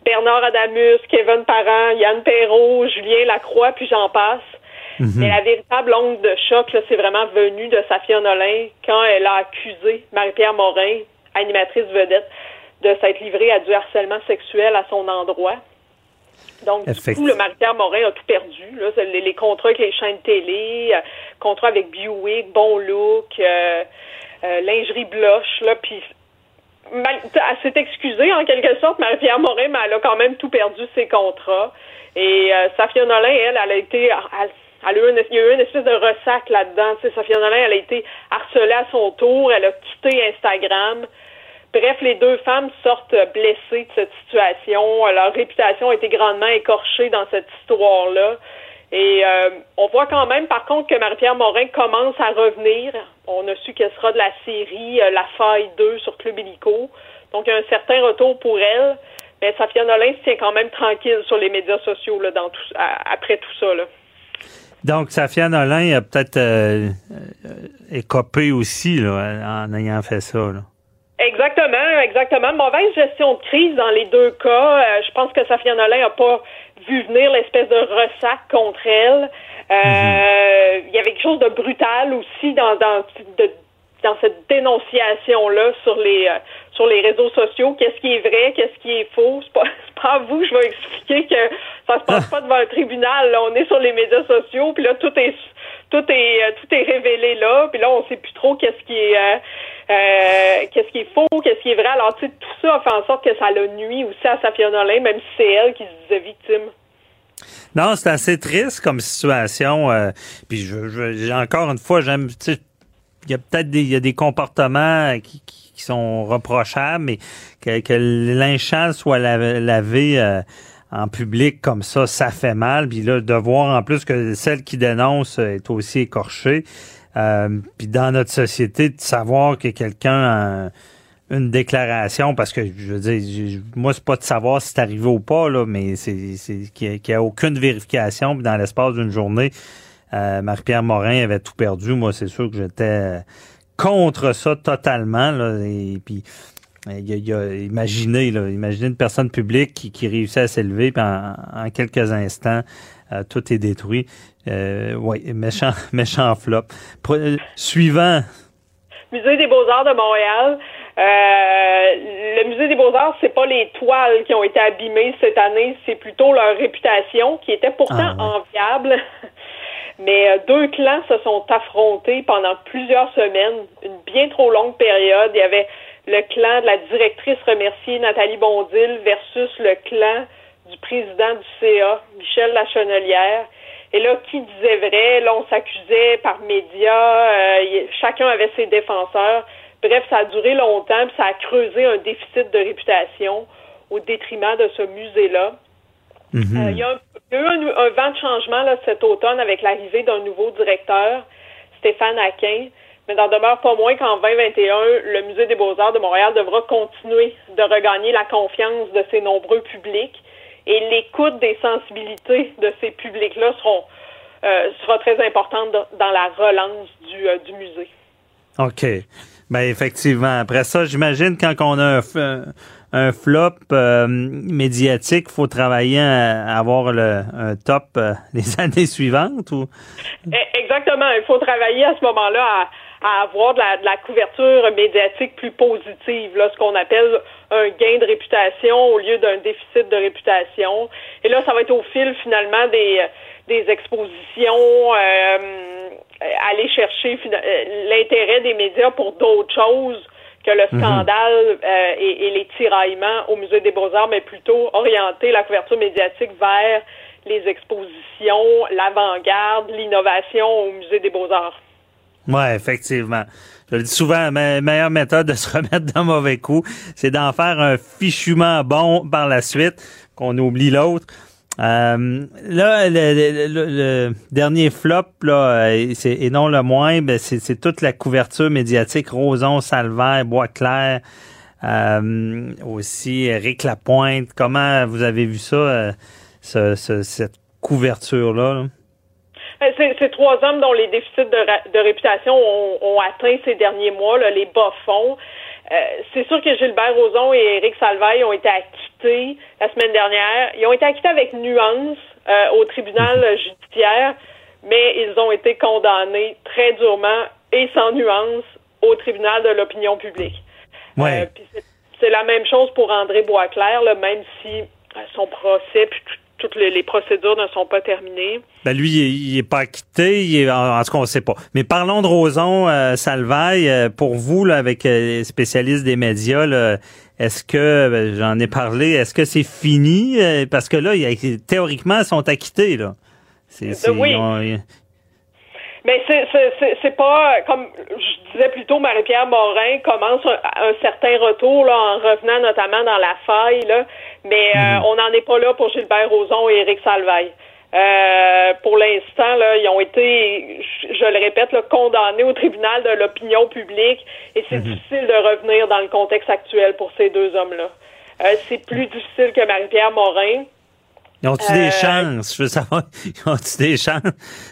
Bernard Adamus, Kevin Parent, Yann Perrault, Julien Lacroix, puis j'en passe. Mhm. Mais la véritable onde de choc, c'est vraiment venu de Safia Nolin quand elle a accusé Marie-Pierre Morin, animatrice vedette, de s'être livrée à du harcèlement sexuel à son endroit. Donc, du coup, le Marie-Pierre Morin a tout perdu. Là. Les, contrats avec les chaînes télé, euh, contrats avec Buick, Bon Look, euh, euh, lingerie blush, là, puis elle s'est excusée en quelque sorte, Marie-Pierre Morin, mais elle a quand même tout perdu ses contrats. Et Safia Nolin, elle, elle a été, elle, a eu une, il y a eu une espèce de ressac là-dedans. Safia Nolin, elle a été harcelée à son tour, elle a quitté Instagram. Bref, les deux femmes sortent blessées de cette situation. Leur réputation a été grandement écorchée dans cette histoire-là. Et euh, on voit quand même, par contre, que Marie-Pierre Morin commence à revenir. On a su qu'elle sera de la série La Faille 2 sur Club Illico. Donc, il y a un certain retour pour elle. Mais Safia Nolin se tient quand même tranquille sur les médias sociaux là, dans tout, après tout ça. Là. Donc, Safia Nolin a peut-être euh, euh, écopé aussi là, en ayant fait ça. Là. Exactement, exactement. Mauvaise gestion de crise dans les deux cas. Euh, je pense que Safia Nolin n'a pas vu venir l'espèce de ressac contre elle. Euh, Il y avait quelque chose de brutal aussi dans, dans, de, dans cette dénonciation-là sur les euh, sur les réseaux sociaux. Qu'est-ce qui est vrai, qu'est-ce qui est faux? C'est pas, (laughs) pas à vous que je vais expliquer que ça se passe (laughs) pas devant un tribunal. Là. On est sur les médias sociaux, puis là, tout est tout est euh, tout est révélé là, puis là, on sait plus trop qu'est-ce qui est euh, euh, qu'est-ce qui est faux, qu'est-ce qui est vrai. Alors, tu sais, tout ça a fait en sorte que ça l'a nuit aussi à Safia Nolin, même si c'est elle qui se disait victime. Non, c'est assez triste comme situation. puis je, encore une fois, j'aime, il y a peut-être des, il y a des comportements qui, qui, sont reprochables, mais que, que l'inchant soit lavé, euh, en public comme ça, ça fait mal. Puis là, de voir en plus que celle qui dénonce est aussi écorchée. Euh, puis dans notre société, de savoir que quelqu'un a une déclaration, parce que je veux dire, moi, c'est pas de savoir si c'est arrivé ou pas, là, mais c'est qu'il n'y a, aucune vérification. Puis dans l'espace d'une journée, euh, Marie-Pierre Morin avait tout perdu. Moi, c'est sûr que j'étais contre ça totalement. Là, et puis, il y a, imaginez, là, imaginez une personne publique qui, qui réussit à s'élever, puis en, quelques instants, euh, tout est détruit. Euh, oui, méchant, (laughs) méchant flop. Euh, suivant. Musée des Beaux-Arts de Montréal. le Musée des Beaux-Arts, c'est pas les toiles qui ont été abîmées cette année, c'est plutôt leur réputation qui était pourtant ah, enviable. (laughs) Mais deux clans se sont affrontés pendant plusieurs semaines, une bien trop longue période. Il y avait le clan de la directrice remerciée Nathalie Bondil versus le clan du président du CA, Michel Lachenelière. Et là, qui disait vrai? Là, on s'accusait par médias, euh, chacun avait ses défenseurs. Bref, ça a duré longtemps, puis ça a creusé un déficit de réputation au détriment de ce musée-là. Mhm. Euh, il y a, eu un, vent de changement là, cet automne avec l'arrivée d'un nouveau directeur, Stéphane Aquin mais n'en demeure pas moins qu'en 2021, le Musée des beaux-arts de Montréal devra continuer de regagner la confiance de ses nombreux publics et l'écoute des sensibilités de ces publics-là euh, sera très importante dans la relance du, euh, du musée. OK. Ben effectivement. Après ça, j'imagine quand on a un, un flop euh, médiatique, faut travailler à, avoir le, un top (laughs) les années suivantes ou? E, Exactement. Il faut travailler à ce moment-là à, à avoir de la, couverture médiatique plus positive, là, ce qu'on appelle un gain de réputation au lieu d'un déficit de réputation. Et là, ça va être au fil finalement des, des expositions, euh, aller chercher euh, l'intérêt des médias pour d'autres choses que le mhm. scandale euh, et, et, les tiraillements au Musée des Beaux-Arts, mais plutôt orienter la couverture médiatique vers les expositions, l'avant-garde, l'innovation au Musée des Beaux-Arts. Oui, effectivement. Je le dis souvent, la meilleure méthode de se remettre d'un mauvais coup, c'est d'en faire un fichument bon par la suite, qu'on oublie l'autre. Euh, là, le, dernier flop, là, euh, et non le moins, ben, c'est toute la couverture médiatique Roson, Salvaire, Boisclair, euh, aussi Eric Lapointe. Comment vous avez vu ça, euh, cette couverture-là? là? C'est trois hommes dont les déficits de, réputation ont, atteint ces derniers mois, les bas fonds. Euh, c'est sûr que Gilbert Rozon et Éric Salvaille ont été acquittés la semaine dernière. Ils ont été acquittés avec nuance euh, au tribunal mhm. judiciaire, mais ils ont été condamnés très durement et sans nuance au tribunal de l'opinion publique. Ouais. c'est la même chose pour André Boisclair, là, même si son procès puis tout toutes les, procédures ne sont pas terminées. Ben lui, il, est pas acquitté, il est, en, tout cas, on sait pas. Mais parlons de Roson euh, Salvaille. Euh, pour vous, là, avec euh, les spécialistes des médias, est-ce que, ben, j'en ai parlé, est-ce que c'est fini? parce que là, il, théoriquement, ils sont acquittés. Là. C'est, oui. Mais c'est, c'est, pas, comme je disais plus tôt, Marie-Pierre Morin commence un, certain retour là, en revenant notamment dans la faille, là, mais euh, mhm. on n'en est pas là pour Gilbert Rozon et Éric Salvaille. Euh, pour l'instant, là, ils ont été, je, le répète, là, condamnés au tribunal de l'opinion publique et c'est mhm. difficile de revenir dans le contexte actuel pour ces deux hommes-là. Euh, c'est plus difficile que Marie-Pierre Morin. Ils ont-tu des chances? Je veux savoir, ils ont-tu des chances?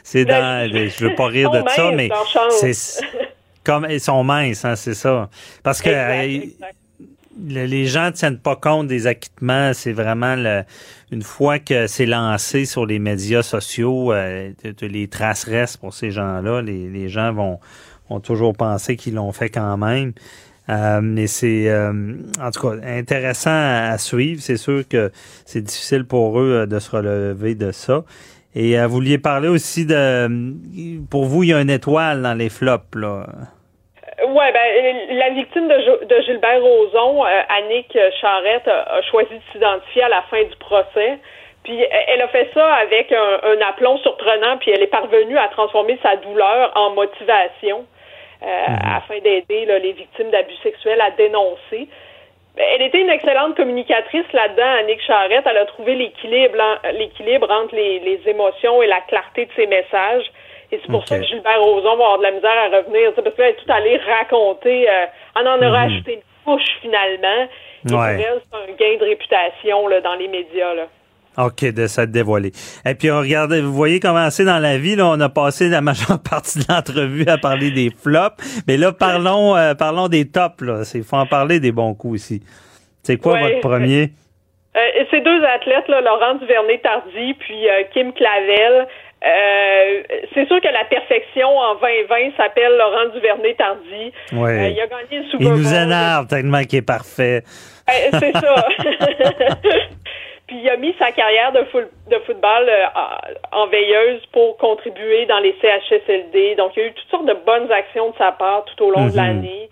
C'est dans, je veux pas rire de ça, mais c'est, (laughs) comme, ils sont minces, hein, c'est ça. Parce que, les gens tiennent pas compte des acquittements. C'est vraiment le, une fois que c'est lancé sur les médias sociaux, euh, les traces restent pour ces gens-là. Les, les, gens vont, vont toujours penser qu'ils l'ont fait quand même. Euh, mais c'est euh, en tout cas intéressant à, suivre. C'est sûr que c'est difficile pour eux euh, de se relever de ça. Et vous vouliez parler aussi de pour vous, il y a une étoile dans les flops là. Oui, ben, la victime de, de Gilbert Rozon, euh, Annick Charrette, a, choisi de s'identifier à la fin du procès. Puis elle a fait ça avec un, un, aplomb surprenant, puis elle est parvenue à transformer sa douleur en motivation euh, mhm. afin d'aider les victimes d'abus sexuels à dénoncer. Elle était une excellente communicatrice là-dedans, Annick Charrette. Elle a trouvé l'équilibre, l'équilibre entre les, les émotions et la clarté de ses messages. Et c'est pour ça que Gilbert Rozon va avoir de la misère à revenir, parce qu'elle est tout allée raconter, euh, on en aura mhm. ajouté une couche finalement. Et elle, c'est un gain de réputation là, dans les médias. Là. OK, de s'être dévoilé. Et puis, on regarde, vous voyez comment c'est dans la vie, là, on a passé la majeure (laughs) partie de l'entrevue à parler des flops. Mais là, parlons, euh, parlons des tops, là. Il faut en parler des bons coups aussi. C'est quoi votre premier? Euh, ces deux athlètes, là, Laurent Duvernay-Tardy puis euh, Kim Clavel, euh, c'est sûr que la perfection en 2020 s'appelle Laurent Duvernay-Tardy. Euh, il a gagné le Super Il nous énerve tellement qu'il est parfait. Euh, c'est ça. (laughs) (laughs) Puis il a mis sa carrière de, de football en veilleuse pour contribuer dans les CHSLD. Donc il y a eu toutes sortes de bonnes actions de sa part tout au long de mhm. l'année.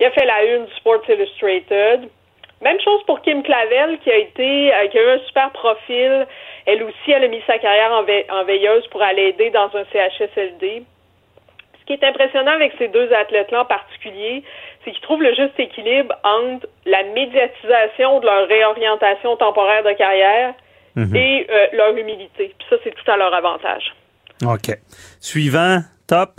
Il a fait la une du Sports Illustrated. Même chose pour Kim Clavel qui a été qui a eu un super profil elle aussi, elle a mis sa carrière en, veilleuse pour aller aider dans un CHSLD. Ce qui est impressionnant avec ces deux athlètes-là en particulier, c'est qu'ils trouvent le juste équilibre entre la médiatisation de leur réorientation temporaire de carrière mhm. et euh, leur humilité. Puis ça, c'est tout à leur avantage. OK. Suivant, top.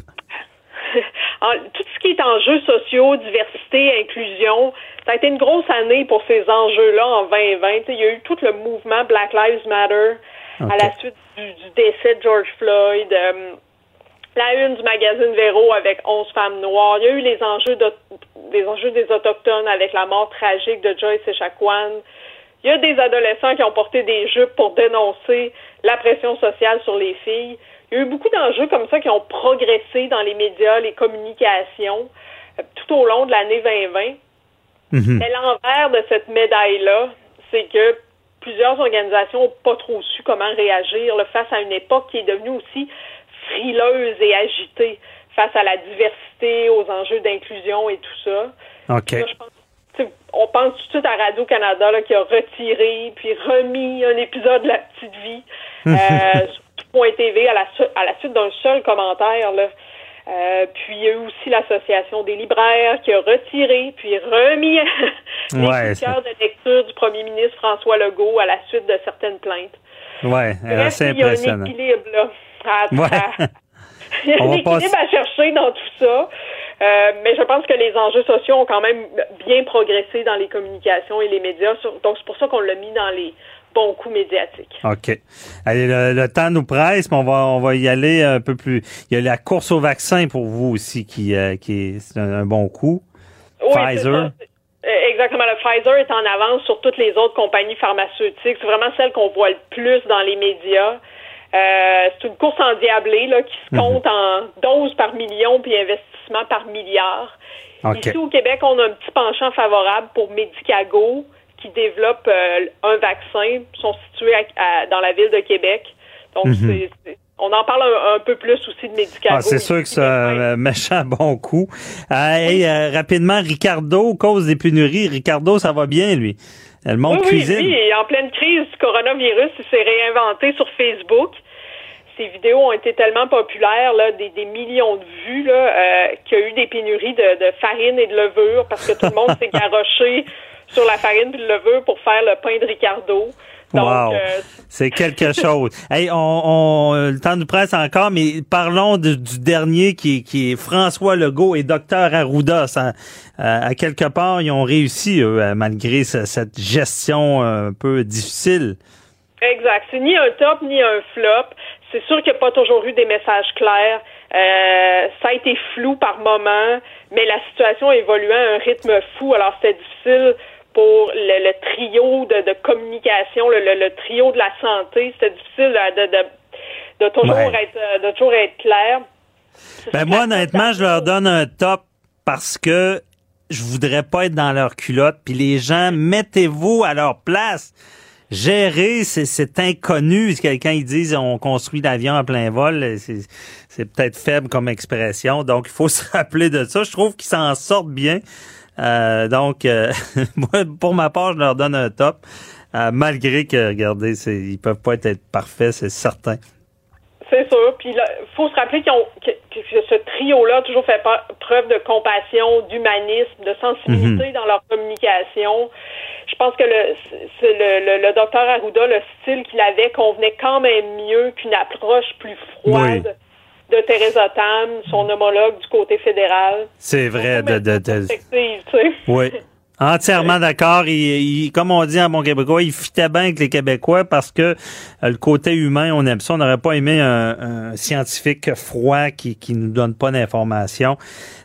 (laughs) tout ce qui est enjeux sociaux, diversité, inclusion, ça a été une grosse année pour ces enjeux-là en 2020. il y a eu tout le mouvement Black Lives Matter à la suite du, décès de George Floyd. Euh, la une du magazine Véro avec 11 femmes noires. Il y a eu les enjeux, des enjeux des Autochtones avec la mort tragique de Joyce Echaquan. Il y a des adolescents qui ont porté des jupes pour dénoncer la pression sociale sur les filles. Il y a eu beaucoup d'enjeux comme ça qui ont progressé dans les médias, les communications, euh, tout au long de l'année 2020. Mhm. Mais l'envers de cette médaille-là, c'est que plusieurs organisations n'ont pas trop su comment réagir face à une époque qui est devenue aussi frileuse et agitée face à la diversité, aux enjeux d'inclusion et tout ça. on pense tout de suite à Radio-Canada qui a retiré puis remis un épisode de La Petite Vie. (laughs) Euh, TV à la, à la suite d'un seul commentaire. Là. Euh, puis il y a eu aussi l'Association des libraires qui a retiré puis remis (laughs) les ouais, de lecture du premier ministre François Legault à la suite de certaines plaintes. Ouais, c'est impressionnant. Il y a un équilibre là. À, il y a un équilibre à chercher dans tout ça. Euh, mais je pense que les enjeux sociaux ont quand même bien progressé dans les communications et les médias. donc c'est pour ça qu'on l'a mis dans les bon coup médiatique. OK. Allez, le, temps nous presse, mais on va, on va y aller un peu plus. Il y a la course au vaccin pour vous aussi qui, euh, qui est un, bon coup. Pfizer. Euh, exactement. Le Pfizer est en avance sur toutes les autres compagnies pharmaceutiques. C'est vraiment celle qu'on voit le plus dans les médias. Euh, c'est une course endiablée là, qui se mhm. compte en doses par million puis investissement par milliard. Ici au Québec, on a un petit penchant favorable pour Medicago qui développent euh, un vaccin sont situés dans la ville de Québec. Donc, mhm. on en parle un, peu plus aussi de médicaments. Ah, c'est sûr que c'est un méchant (laughs) bon coup. Euh, rapidement, Ricardo, cause des pénuries. Ricardo, ça va bien, lui? Elle monte oui, cuisine. Oui, en pleine crise du coronavirus, il s'est réinventé sur Facebook. ces vidéos ont été tellement populaires, là, des, des millions de vues, là, euh, qu'il y a eu des pénuries de, de farine et de levure parce que tout le monde (laughs) s'est garoché sur la farine et le levure pour faire le pain de Ricardo. Wow. euh, C'est quelque (laughs) chose. Hey, on, on, le temps nous presse encore, mais parlons de- du dernier qui, qui est François Legault et Docteur Arruda. Ça, euh, à quelque part, ils ont réussi, eux, euh, malgré ce- cette gestion un peu difficile. Exact. C'est ni un top ni un flop. C'est sûr qu'il n'y a pas toujours eu des messages clairs. Euh, ça a été flou par moment, mais la situation évoluait à un rythme fou. Alors c'était difficile pour le, le trio de, de communication, le, le- le trio de la santé. C'était difficile de, de, de, de toujours Ouais. être euh, de toujours être clair. Ben moi, honnêtement, je leur donne un top parce que je voudrais pas être dans leur culotte. Puis les gens, mettez-vous à leur place. Gérer, c'est, inconnu. Si quelqu'un ils disent on construit l'avion à plein vol, c'est, c'est peut-être faible comme expression. Donc, il faut (laughs) se rappeler de ça. Je trouve qu'ils s'en sortent bien. Euh, donc, euh, (laughs) moi, pour ma part, je leur donne un top. Euh, malgré que, regardez, c'est, ils peuvent pas être, parfaits, c'est certain. C'est sûr. Puis il faut se rappeler qu'ils ont, que, que ce trio-là a toujours fait preuve de compassion, d'humanisme, de sensibilité Mhm. dans leur communication. Je pense que le, le, le, le docteur Arruda, le style qu'il avait convenait quand même mieux qu'une approche plus froide de Theresa Tam, son homologue du côté fédéral. C'est vrai. De, de, de-. Oui. Entièrement d'accord. Il, il- comme on dit en bon québécois, il fitait bien avec les Québécois parce que euh, le côté humain, on aime ça. On n'aurait pas aimé un, un scientifique froid qui qui nous donne pas d'informations.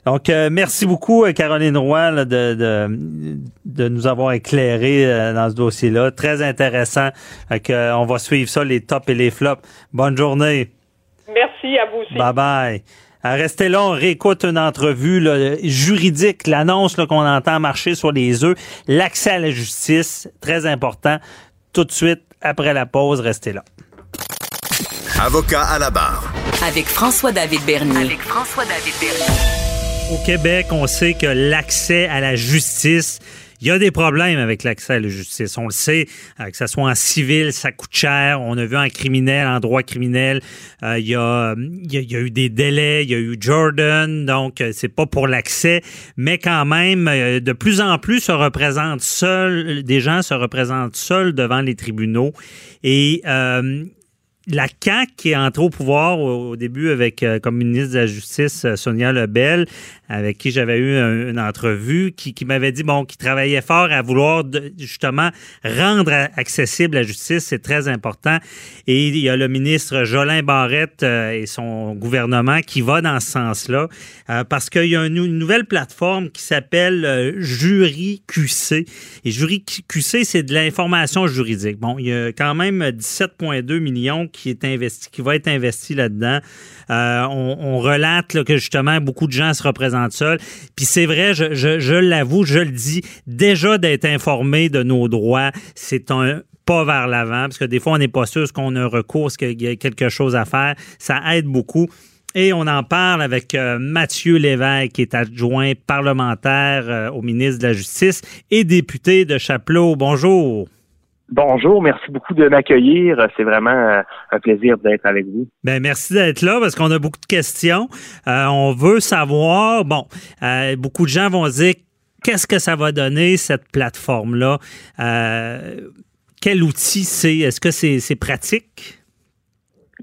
Donc, euh, merci beaucoup, euh, Caroline Roy, là, de, de, de nous avoir éclairé euh, dans ce dossier-là. Très intéressant. Euh, on va suivre ça, les tops et les flops. Bonne journée. Merci à vous aussi. Bye bye. Euh, Restez là, on réécoute une entrevue là, juridique, l'annonce qu'on entend marcher sur les œufs, l'accès à la justice, très important. Tout de suite, après la pause, restez là. Avocat à la barre. Avec François-David Bernier. Avec François-David Bernier. Au Québec, on sait que l'accès à la justice, il y a des problèmes avec l'accès à la justice. On le sait, euh, que ce soit en civil, ça coûte cher. On a vu en criminel, en droit criminel, euh, il, y a, il, y a, eu des délais, il y a eu Jordan, donc euh, c'est pas pour l'accès, mais quand même, euh, de plus en plus se représentent seuls, des gens se représentent seuls devant les tribunaux. Et euh, la CAQ qui est entrée au pouvoir au, au début avec euh, comme ministre de la Justice euh, Sonia Lebel, avec qui j'avais eu un- une entrevue, qui, qui m'avait dit bon, qui travaillait fort à vouloir de- justement rendre accessible la justice, c'est très important. Et il y a le ministre Jolin Barrette euh, et son gouvernement qui va dans ce sens-là, euh, parce qu'il y a une, une nouvelle plateforme qui s'appelle euh, Jury QC. Et Jury QC, c'est de l'information juridique. Bon, il y a quand même 17,2 millions qui va être investi là-dedans. Euh, on, relate que justement beaucoup de gens se représentent seuls. Puis c'est vrai, je, l'avoue, je le dis, déjà d'être informé de nos droits, c'est un pas vers l'avant, parce que des fois, on n'est pas sûr qu'on a un recours, qu'il y a quelque chose à faire. Ça aide beaucoup. Et on en parle avec euh, Mathieu Lévesque, qui est adjoint parlementaire euh, au ministre de la Justice et député de Chapelot. Bonjour. Bonjour, merci beaucoup de m'accueillir. C'est vraiment euh, un plaisir d'être avec vous. Ben merci d'être là parce qu'on a beaucoup de questions. Euh, on veut savoir, bon, euh, beaucoup de gens vont dire qu'est-ce que ça va donner cette plateforme-là? Euh, quel outil c'est? Est-ce que c'est pratique?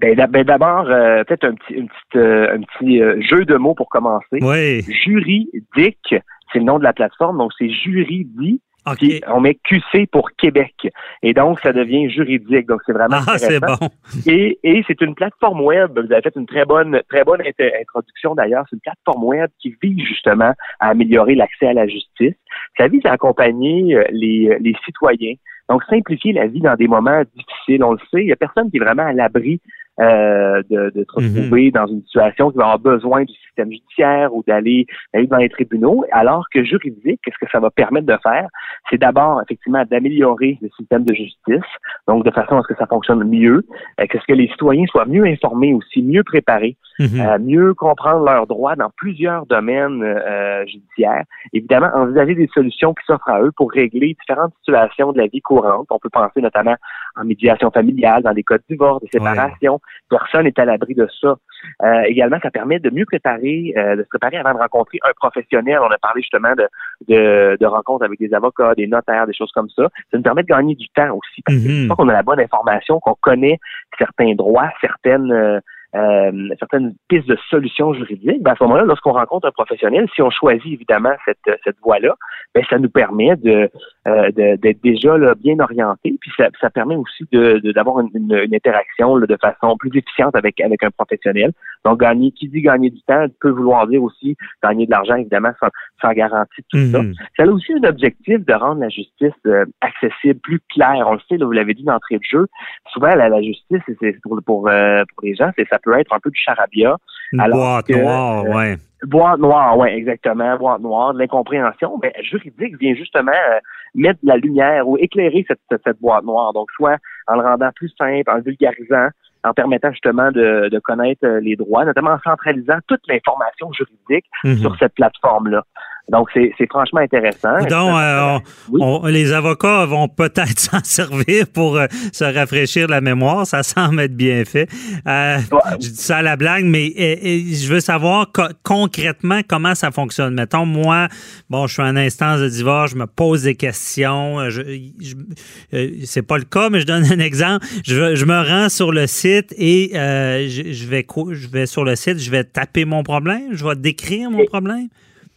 Ben, ben, d'abord, euh, peut-être un petit, une petite, euh, un petit euh, jeu de mots pour commencer. Oui. Juridique, c'est le nom de la plateforme, donc c'est juridique. OK. Puis on met QC pour Québec. Et donc, ça devient juridique. Donc, c'est vraiment Ah, c'est intéressant. bon. Et, et c'est une plateforme web. Vous avez fait une très bonne, très bonne int- introduction d'ailleurs. C'est une plateforme web qui vise justement à améliorer l'accès à la justice. Ça vise à accompagner euh, les, les citoyens. Donc, simplifier la vie dans des moments difficiles. On le sait, il y a personne qui est vraiment à l'abri euh, de, de se retrouver dans une situation qui va avoir besoin du système judiciaire ou d'aller dans les tribunaux, alors que juridique, qu'est-ce que ça va permettre de faire? C'est d'abord, effectivement, d'améliorer le système de justice, donc de façon à ce que ça fonctionne mieux, euh, que ce que les citoyens soient mieux informés aussi, mieux préparés, euh, mieux comprendre leurs droits dans plusieurs domaines euh, judiciaires. Évidemment, envisager des solutions qui s'offrent à eux pour régler différentes situations de la vie courante. On peut penser notamment en médiation familiale, dans des cas de divorce, de séparation, personne n'est à l'abri de ça. Euh, également, ça permet de mieux préparer, euh, de se préparer avant de rencontrer un professionnel. On a parlé justement de, de, de rencontres avec des avocats, des notaires, des choses comme ça. Ça nous permet de gagner du temps aussi. Parce que fois qu'on a la bonne information, qu'on connaît certains droits, certaines euh, euh, certaines pistes de solutions juridiques, ben à ce moment-là, lorsqu'on rencontre un professionnel, si on choisit évidemment cette, cette voie-là, ben ça nous permet de euh, de- d'être déjà là, bien orienté, puis ça, ça permet aussi de de- d'avoir une, une, une interaction là, de façon plus efficiente avec avec un professionnel. Donc gagner, qui dit gagner du temps, peut vouloir dire aussi gagner de l'argent évidemment sans, sans garantie tout ça. Mhm. Ça a aussi un objectif de rendre la justice euh, accessible, plus claire. On le sait, là, vous l'avez dit d'entrée de jeu. Souvent, la, la justice, c'est- pour pour euh, pour les gens, c'est ça peut être un peu du charabia. Une alors boîte que, noire, euh, ouais. Boîte noire, oui, exactement. Boîte noire, de l'incompréhension. Mais juridique vient justement euh, mettre de la lumière ou éclairer cette, cette, cette boîte noire. Donc, soit en le rendant plus simple, en le vulgarisant, en permettant justement de, de connaître euh, les droits, notamment en centralisant toute l'information juridique Mhm. sur cette plateforme-là. Donc, c'est franchement intéressant. Donc, euh, on- on- les avocats vont peut-être (laughs) s'en servir pour euh, se rafraîchir la mémoire. Ça semble être bien fait. Euh, Je dis ça à la blague, mais je veux savoir co- concrètement comment ça fonctionne. Mettons, moi, bon, je suis en instance de divorce, je me pose des questions. Je, je- c'est pas le cas, mais je donne un exemple. Je, je me rends sur le site et je, je vais, co- je vais sur le site, je vais taper mon problème, je vais décrire mon problème.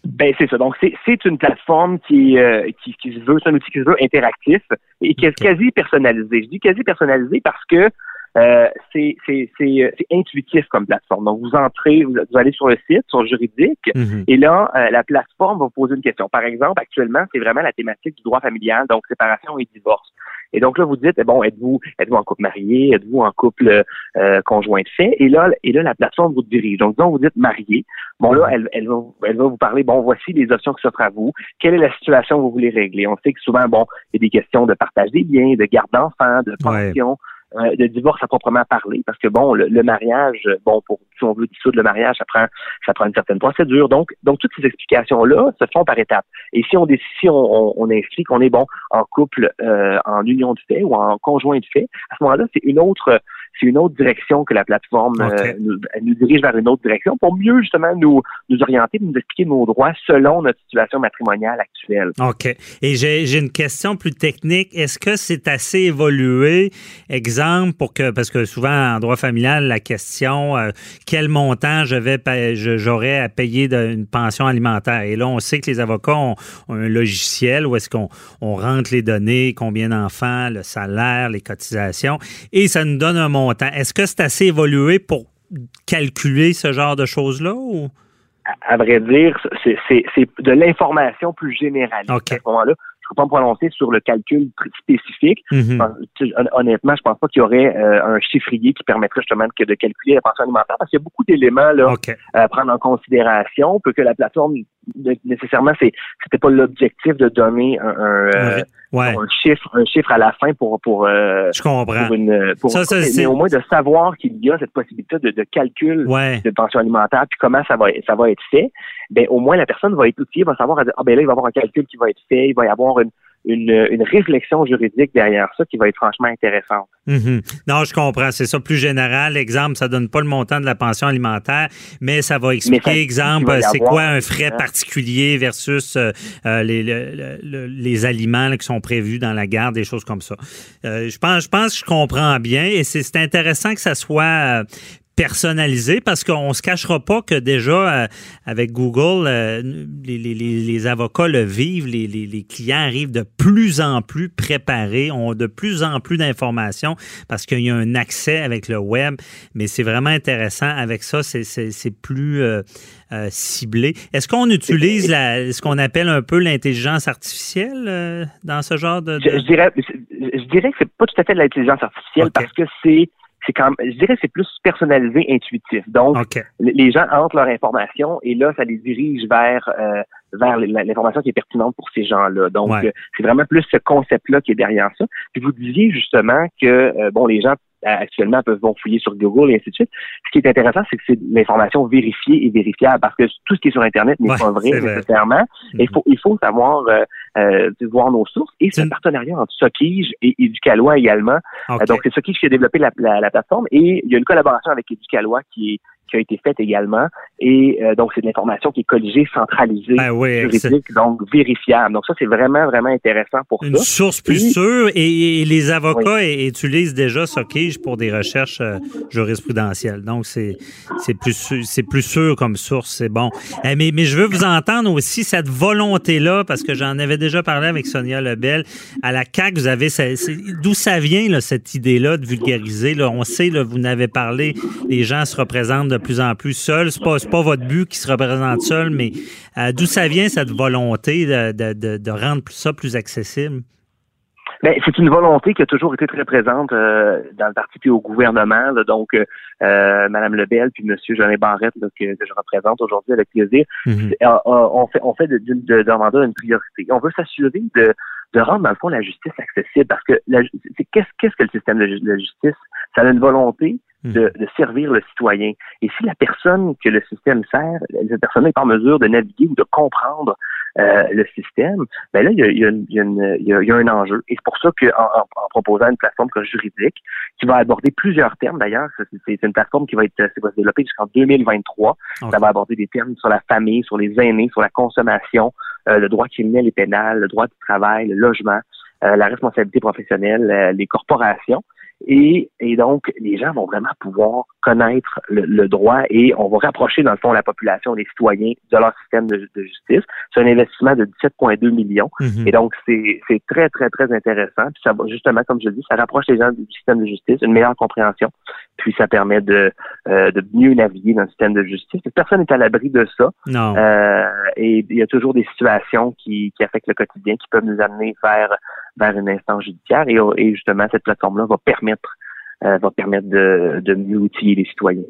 Ben c'est ça. Donc c'est c'est une plateforme qui euh, qui, qui se veut, c'est un outil qui se veut interactif et qui est quasi personnalisé. Je dis quasi personnalisé parce que euh, c'est c'est c'est euh, intuitif comme plateforme. Donc vous entrez, vous, vous allez sur le site, sur juridique, Mhm. et là euh, la plateforme va vous poser une question. Par exemple, actuellement c'est vraiment la thématique du droit familial, donc séparation et divorce. Et donc là, vous dites, eh bon, êtes-vous êtes-vous en couple marié, êtes-vous en couple euh, conjoint de fait, et là, et là, la plateforme vous dirige. Donc, disons, vous dites marié. Bon, là, elle, elle, va, elle va vous parler, bon, voici les options qui s'offrent à vous. Quelle est la situation que vous voulez régler? On sait que souvent, bon, il y a des questions de partage des biens, de garde d'enfants, de pension. Euh, de divorce à proprement parler, parce que bon, le, le mariage, bon, pour si on veut dissoudre le mariage, ça prend ça prend une certaine procédure. Donc, donc toutes ces explications-là se font par étapes. Et si on si on, on, on inscrit qu'on est bon en couple, euh, en union de fait ou en conjoint de fait, à ce moment-là, c'est une autre c'est une autre direction que la plateforme euh, nous, elle nous dirige vers une autre direction pour mieux justement nous nous orienter, nous expliquer nos droits selon notre situation matrimoniale actuelle. OK. Et j'ai une question plus technique. Est-ce que c'est assez évolué, exemple, pour que, parce que souvent en droit familial, la question, euh, quel montant je vais j'aurais à payer d'une pension alimentaire? Et là, on sait que les avocats ont, ont un logiciel où est-ce qu'on on rentre les données, combien d'enfants, le salaire, les cotisations, et ça nous donne un montant. Est-ce que c'est assez évolué pour calculer ce genre de choses-là ou? À, à vrai dire, c'est de l'information plus générale. À ce moment-là, je ne peux pas me prononcer sur le calcul spécifique. Mhm. Hon- Honnêtement, je pense pas qu'il y aurait euh, un chiffrier qui permettrait justement de, de calculer la pension alimentaire parce qu'il y a beaucoup d'éléments là à prendre en considération. Peut que la plateforme ne- nécessairement, c'est c'était pas l'objectif de donner un, un, euh, un chiffre, un chiffre à la fin pour pour. euh, Je comprends. Pour une, pour- Ça, ça, mais au moins de savoir qu'il y a cette possibilité de, de calcul Ouais. de pension alimentaire, puis comment ça va ça va être fait. Ben au moins la personne va être outillée, va savoir ah ben là il va y avoir un calcul qui va être fait, il va y avoir une une, une réflexion juridique derrière ça qui va être franchement intéressante. Mhm. Non, je comprends. C'est ça plus général. Exemple, ça donne pas le montant de la pension alimentaire, mais ça va expliquer, ça- exemple, c'est quoi un frais hein? particulier versus euh, euh, les, le- le- le- les aliments là, qui sont prévus dans la garde, des choses comme ça. Euh, je pense, je pense que je comprends bien et c'est c'est intéressant que ça soit euh, personnalisé parce qu'on se cachera pas que déjà euh, avec Google euh, les, les- les- avocats le vivent les, les- les clients arrivent de plus en plus préparés ont de plus en plus d'informations parce qu'il y a un accès avec le web. Mais c'est vraiment intéressant. Avec ça c'est- c'est c'est plus euh, euh, ciblé. Est-ce qu'on utilise la, ce qu'on appelle un peu l'intelligence artificielle euh, dans ce genre de, de- Je, je dirais je, je dirais que c'est pas tout à fait de l'intelligence artificielle parce que c'est c'est quand même- je dirais que c'est plus personnalisé, intuitif. Donc, les gens entrent leur information et là, ça les dirige vers euh, vers l'information qui est pertinente pour ces gens-là. Donc, Ouais. euh, c'est vraiment plus ce concept-là qui est derrière ça. Puis vous disiez justement que euh, bon, les gens actuellement peuvent vont fouiller sur Google et ainsi de suite. Ce qui est intéressant, c'est que c'est l'information vérifiée et vérifiable parce que tout ce qui est sur Internet n'est Ouais, pas vrai vrai. nécessairement. Et il faut il faut savoir euh, euh, voir nos sources. Et c'est un partenariat entre Sokige et Éducalois également. donc, c'est Sokige qui a développé la, la, plateforme et il y a une collaboration avec Éducalois qui est qui a été faite également. Et euh, donc, c'est de l'information qui est colligée, centralisée, ben juridique, donc vérifiable. Donc, ça, c'est vraiment, vraiment intéressant pour Une source plus sûre. Et, les avocats utilisent déjà Sokige pour des recherches euh, jurisprudentielles. Donc, c'est plus, c'est plus sûr comme source. C'est bon. Eh, mais, mais je veux vous entendre aussi cette volonté-là, parce que j'en avais déjà parlé avec Sonia Lebel. À la CAQ, vous avez... D'où ça vient, là, cette idée-là de vulgariser? Là? On sait, là, vous n'avez parlé, les gens se représentent de plus en plus seuls. C'est pas, pas votre but qui se représente seul, mais euh, d'où ça vient cette volonté de, de, de, rendre ça plus accessible? Ben, c'est une volonté qui a toujours été très présente euh, dans le parti puis au gouvernement. donc, euh, Mme Lebel puis M. Jean Barrette que, je représente aujourd'hui avec plaisir, mm-hmm. on fait on fait de, de, de, mandat une priorité. On veut s'assurer de, de rendre dans le fond la justice accessible parce que qu'est-ce qu'est-ce que le système de, de justice? Ça a une volonté de, de, servir le citoyen. Et si la personne que le système sert, cette personne n'est pas en mesure de naviguer ou de comprendre euh, le système, ben là, il y a, il y a, il y a, il y a un enjeu. Et c'est pour ça qu'en en, en, proposant une plateforme comme juridique, qui va aborder plusieurs termes d'ailleurs, c'est une plateforme qui va être va se développer jusqu'en 2023. Ça va aborder des termes sur la famille, sur les aînés, sur la consommation, euh, le droit criminel et pénal, le droit du travail, le logement, euh, la responsabilité professionnelle, euh, les corporations. Et, et, donc, les gens vont vraiment pouvoir connaître le, droit et on va rapprocher, dans le fond, la population, les citoyens de leur système de, justice. C'est un investissement de 17,2 millions. Mm-hmm. Et donc, c'est très, très, très intéressant. Puis ça va, justement, comme je le dis, ça rapproche les gens du système de justice, une meilleure compréhension. Puis ça permet de, euh, de mieux naviguer dans le système de justice. Personne n'est à l'abri de ça. Non. Euh, et il y a toujours des situations qui, qui affectent le quotidien, qui peuvent nous amener vers vers une instance judiciaire. Et, et justement cette plateforme-là va permettre euh, va permettre de, mieux outiller les citoyens.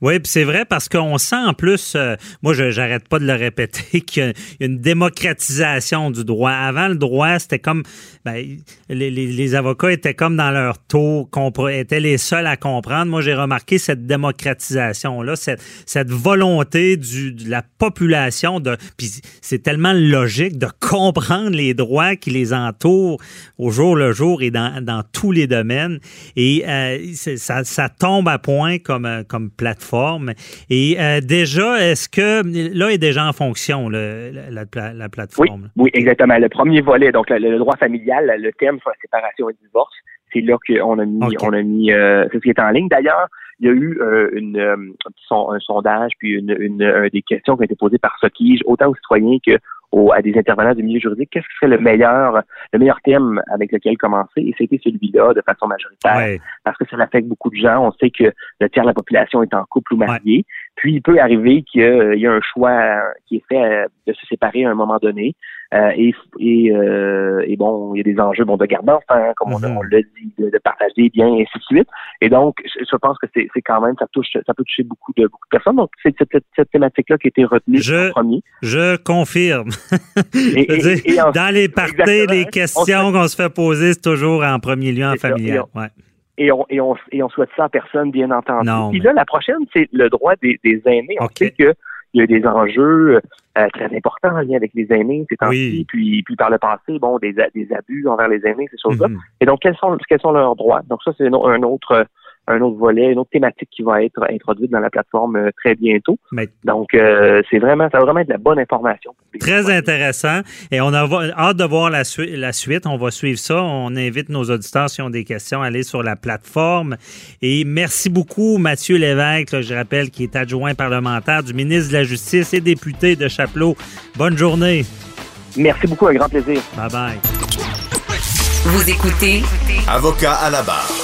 Oui, puis c'est vrai parce qu'on sent en plus, euh, moi j'arrête pas de le répéter, (laughs) qu'il y a une démocratisation du droit. Avant, le droit, c'était comme ben, les, avocats étaient comme dans leur taux, étaient les seuls à comprendre. Moi, j'ai remarqué cette démocratisation-là, cette, cette volonté de la population de. Puis c'est tellement logique de comprendre les droits qui les entourent au jour le jour et dans, dans tous les domaines. Et euh, ça, ça, tombe à point comme, euh, comme plateforme. Et euh, déjà, est-ce que là est déjà en fonction le, la, la, plateforme? Oui, oui, exactement. Le premier volet, donc le, droit familial, le thème sur la séparation et le divorce, c'est là qu'on a mis, on a mis, euh, c'est ce qui est en ligne. D'ailleurs, il y a eu une, un, sondage puis une, une, des questions qui ont été posées par Sokige, autant aux citoyens que à des intervenants du milieu juridique, qu'est-ce qui serait le meilleur, le meilleur thème avec lequel commencer? Et c'était celui-là de façon majoritaire. Parce que ça affecte beaucoup de gens. On sait que le tiers de la population est en couple ou marié. Puis il peut arriver qu'il y, a un choix qui est fait euh, de se séparer à un moment donné. Euh, et, et, euh, et, bon, il y a des enjeux bon, de garde d'enfants, comme on, mm-hmm. l'a dit, de, partager bien, et ainsi de suite. Et donc, je, pense que c'est quand même, ça touche, ça peut toucher beaucoup de, beaucoup de personnes. Donc, c'est cette, cette thématique-là qui a été retenue je, en premier. Je confirme. (laughs) et, dans les parties, les questions qu'on se fait poser, c'est toujours en premier lieu en familial. Ouais. Et on, et, on, et on souhaite ça à personne, bien entendu. Non, Puis là, la prochaine, c'est le droit des, des aînés. On sait que il y a des enjeux euh, très importants en lien avec les aînés ces temps-ci, puis, puis par le passé, bon, des, des abus envers les aînés, ces choses-là. Mm-hmm. Et donc, quels sont, quels sont leurs droits? Donc ça, c'est un autre un autre volet, une autre thématique qui va être introduite dans la plateforme euh, très bientôt. Donc, euh, c'est vraiment, ça va vraiment être de la bonne information. Très intéressant. Et on a hâte de voir la, la, suite. On va suivre ça. On invite nos auditeurs, s'ils ont des questions, à aller sur la plateforme. Et merci beaucoup, Mathieu Lévesque, je rappelle, qui est adjoint parlementaire du ministre de la Justice et député de Chapelot. Bonne journée. Merci beaucoup, un grand plaisir. Bye bye. Vous écoutez Avocat à la barre.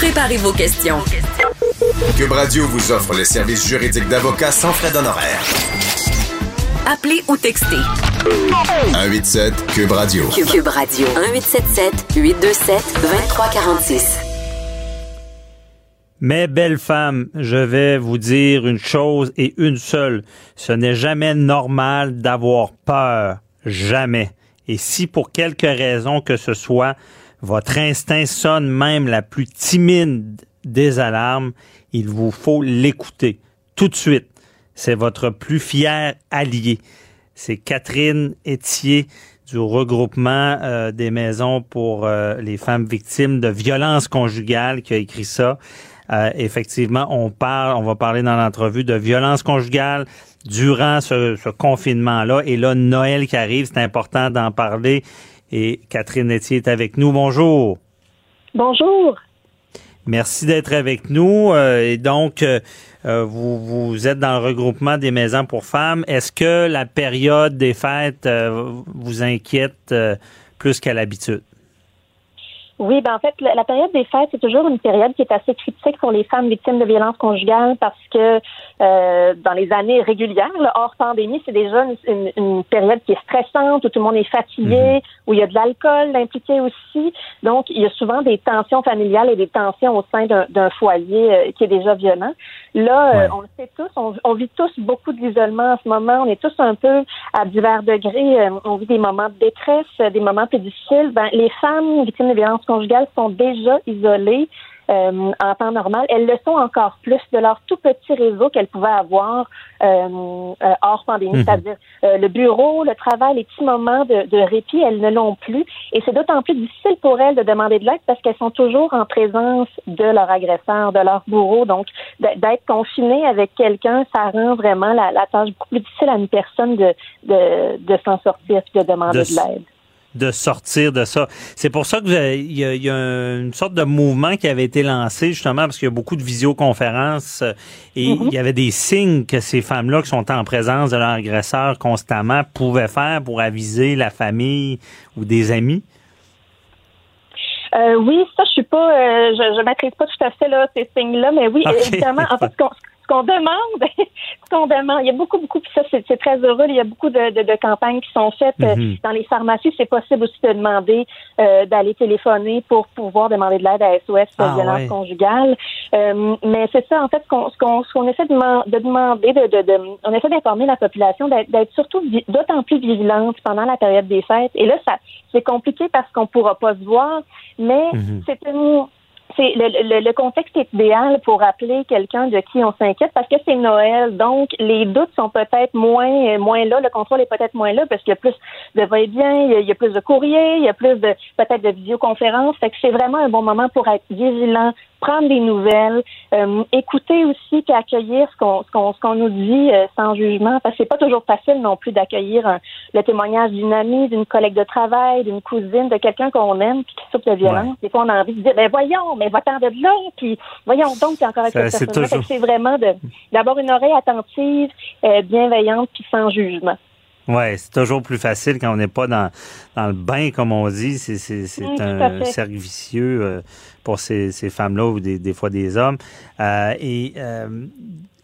Préparez vos questions. Cube Radio vous offre les services juridiques d'avocats sans frais d'honoraires. Appelez ou textez. 187 Cube Radio. Cube Radio. 1877 827 2346. Mais belle femme, je vais vous dire une chose et une seule. Ce n'est jamais normal d'avoir peur. Jamais. Et si pour quelque raison que ce soit, votre instinct sonne même la plus timide des alarmes, il vous faut l'écouter tout de suite. C'est votre plus fier allié. C'est Catherine Etier du regroupement euh, des maisons pour euh, les femmes victimes de violences conjugales qui a écrit ça. Euh, effectivement, on parle, on va parler dans l'entrevue de violences conjugales durant ce, ce confinement-là. Et là, Noël qui arrive, c'est important d'en parler. Et Catherine Etier est avec nous. Bonjour. Bonjour. Merci d'être avec nous. Euh, et donc, euh, euh, vous, vous êtes dans le regroupement des maisons pour femmes. Est-ce que la période des fêtes vous inquiète plus qu'à l'habitude? Oui, ben en fait, la, période des fêtes, c'est toujours une période qui est assez critique pour les femmes victimes de violences conjugales parce que euh, dans les années régulières, hors pandémie, c'est déjà une, une, période qui est stressante, où tout le monde est fatigué, mhm. où il y a de l'alcool impliqué aussi. Donc, il y a souvent des tensions familiales et des tensions au sein d'un foyer euh, qui est déjà violent. Là, euh, on le sait tous, on, on, vit tous beaucoup d'isolement en ce moment. On est tous un peu à divers degrés. Euh, on vit des moments de détresse, des moments plus difficiles. Ben, les femmes victimes de violences conjugales sont déjà isolées. Euh, en temps normal, elles le sont encore plus de leur tout petit réseau qu'elles pouvaient avoir euh, euh, hors pandémie, mhm. c'est-à-dire le bureau, le travail, les petits moments de, de répit, elles ne l'ont plus. Et c'est d'autant plus difficile pour elles de demander de l'aide parce qu'elles sont toujours en présence de leur agresseur, de leur bourreau. Donc, d'être confinées avec quelqu'un, ça rend vraiment la, la, tâche beaucoup plus difficile à une personne de, de, de s'en sortir et de demander de, de l'aide de sortir de ça. C'est pour ça qu'il y, y, a une sorte de mouvement qui avait été lancé justement parce qu'il y a beaucoup de visioconférences euh, et mm-hmm. il y avait des signes que ces femmes-là qui sont en présence de leur agresseur constamment pouvaient faire pour aviser la famille ou des amis. Euh, oui, ça, je suis pas, euh, je, je maîtrise pas tout à fait là ces signes-là, mais oui, évidemment. En fait, qu'on demande, (laughs) ce qu'on demande, il y a beaucoup, beaucoup, puis ça, c'est très heureux. Il y a beaucoup de, de, de campagnes qui sont faites euh, mhm. dans les pharmacies. C'est possible aussi de demander euh, d'aller téléphoner pour pouvoir demander de l'aide à SOS ah, violence conjugale. Euh, mais c'est ça, en fait, ce qu'on ce qu'on essaie de, de demander, de, de, de, on essaie d'informer la population d'être surtout d'autant plus vigilante pendant la période des fêtes. Et là, ça c'est compliqué parce qu'on pourra pas se voir, mais mhm. c'est une c'est le, le, contexte est idéal pour appeler quelqu'un de qui on s'inquiète parce que c'est Noël. Donc, les doutes sont peut-être moins moins là. Le contrôle est peut-être moins là parce qu'il y a plus de va-et-bien, il, y a plus de courriers, il y a plus de peut-être de visioconférences. Fait que c'est vraiment un bon moment pour être vigilant, prendre des nouvelles, euh, écouter aussi et accueillir ce qu'on ce qu'on ce qu'on nous dit euh, sans jugement. Parce que c'est pas toujours facile non plus d'accueillir le témoignage d'une amie, d'une collègue de travail, d'une cousine, de quelqu'un qu'on aime puis qui souffre de violence. Des fois, on a envie de dire ben voyons, mais va-t'en de là, puis voyons donc, t'es encore avec cette personne C'est vraiment d'avoir une oreille attentive, euh, bienveillante puis sans jugement. Oui, c'est toujours plus facile quand on n'est pas dans, dans le bain, comme on dit. C'est un cercle vicieux euh, pour ces, ces femmes-là ou des, des, fois des hommes. Euh, et euh,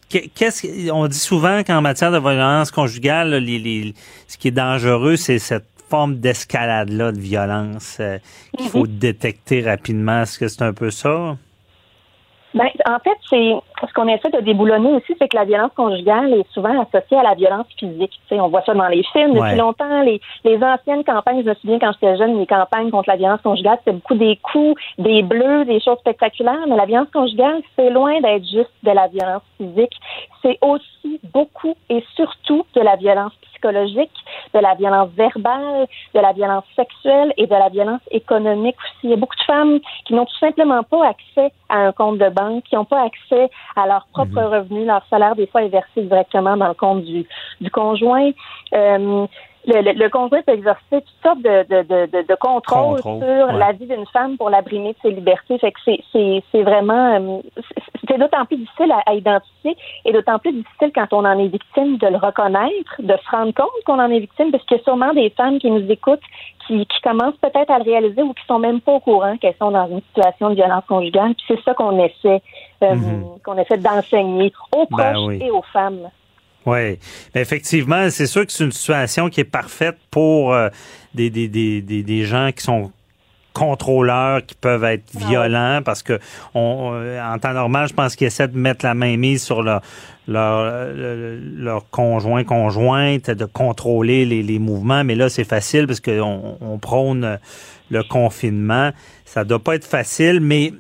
qu'est-ce on dit souvent qu'en matière de violence conjugale, les, les, ce qui est dangereux, c'est cette forme d'escalade-là de violence qu'il faut mm-hmm. détecter rapidement. Est-ce que c'est un peu ça? Ben, en fait, c'est ce qu'on essaie de déboulonner aussi, c'est que la violence conjugale est souvent associée à la violence physique. Tu sais, on voit ça dans les films depuis longtemps. Les, les anciennes campagnes, je me souviens quand j'étais jeune, les campagnes contre la violence conjugale, c'était beaucoup des coups, des bleus, des choses spectaculaires. Mais la violence conjugale, c'est loin d'être juste de la violence physique. C'est aussi beaucoup et surtout de la violence psychologique, de la violence verbale, de la violence sexuelle et de la violence économique aussi. Il y a beaucoup de femmes qui n'ont tout simplement pas accès à un compte de banque, qui n'ont pas accès à leur propre mhm. revenu. Leur salaire, des fois, est versé directement dans le compte du, du conjoint. Euh, le, le, conjoint peut exercer toutes sortes de, de, de, de contrôle, sur la vie d'une femme pour la brimer de ses libertés. Fait que c'est, c'est, c'est vraiment euh, c'est d'autant plus difficile à, identifier et d'autant plus difficile quand on en est victime de le reconnaître, de se rendre compte qu'on en est victime, parce qu'il y a sûrement des femmes qui nous écoutent qui, qui commencent peut-être à le réaliser ou qui sont même pas au courant qu'elles sont dans une situation de violence conjugale. Puis c'est ça qu'on essaie euh, mm-hmm. qu'on essaie d'enseigner aux ben proches et aux femmes. Oui, effectivement, c'est sûr que c'est une situation qui est parfaite pour euh, des, des, des, des, gens qui sont contrôleurs qui peuvent être violents parce que on, euh, en temps normal, je pense qu'ils essaient de mettre la main mise sur leur leur, leur conjoint conjointe, de contrôler les, les mouvements, mais là c'est facile parce qu'on on prône le confinement. Ça doit pas être facile, mais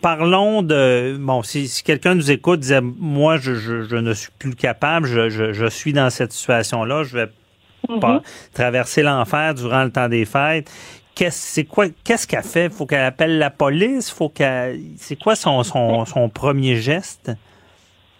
Parlons de bon si, quelqu'un nous écoute disait moi je, je, ne suis plus capable je, je, suis dans cette situation là je vais pas mm-hmm. traverser l'enfer durant le temps des fêtes. Qu'est-ce c'est quoi qu'est-ce qu'elle fait? Faut qu'elle appelle la police? Faut qu'elle c'est quoi son, son, son premier geste?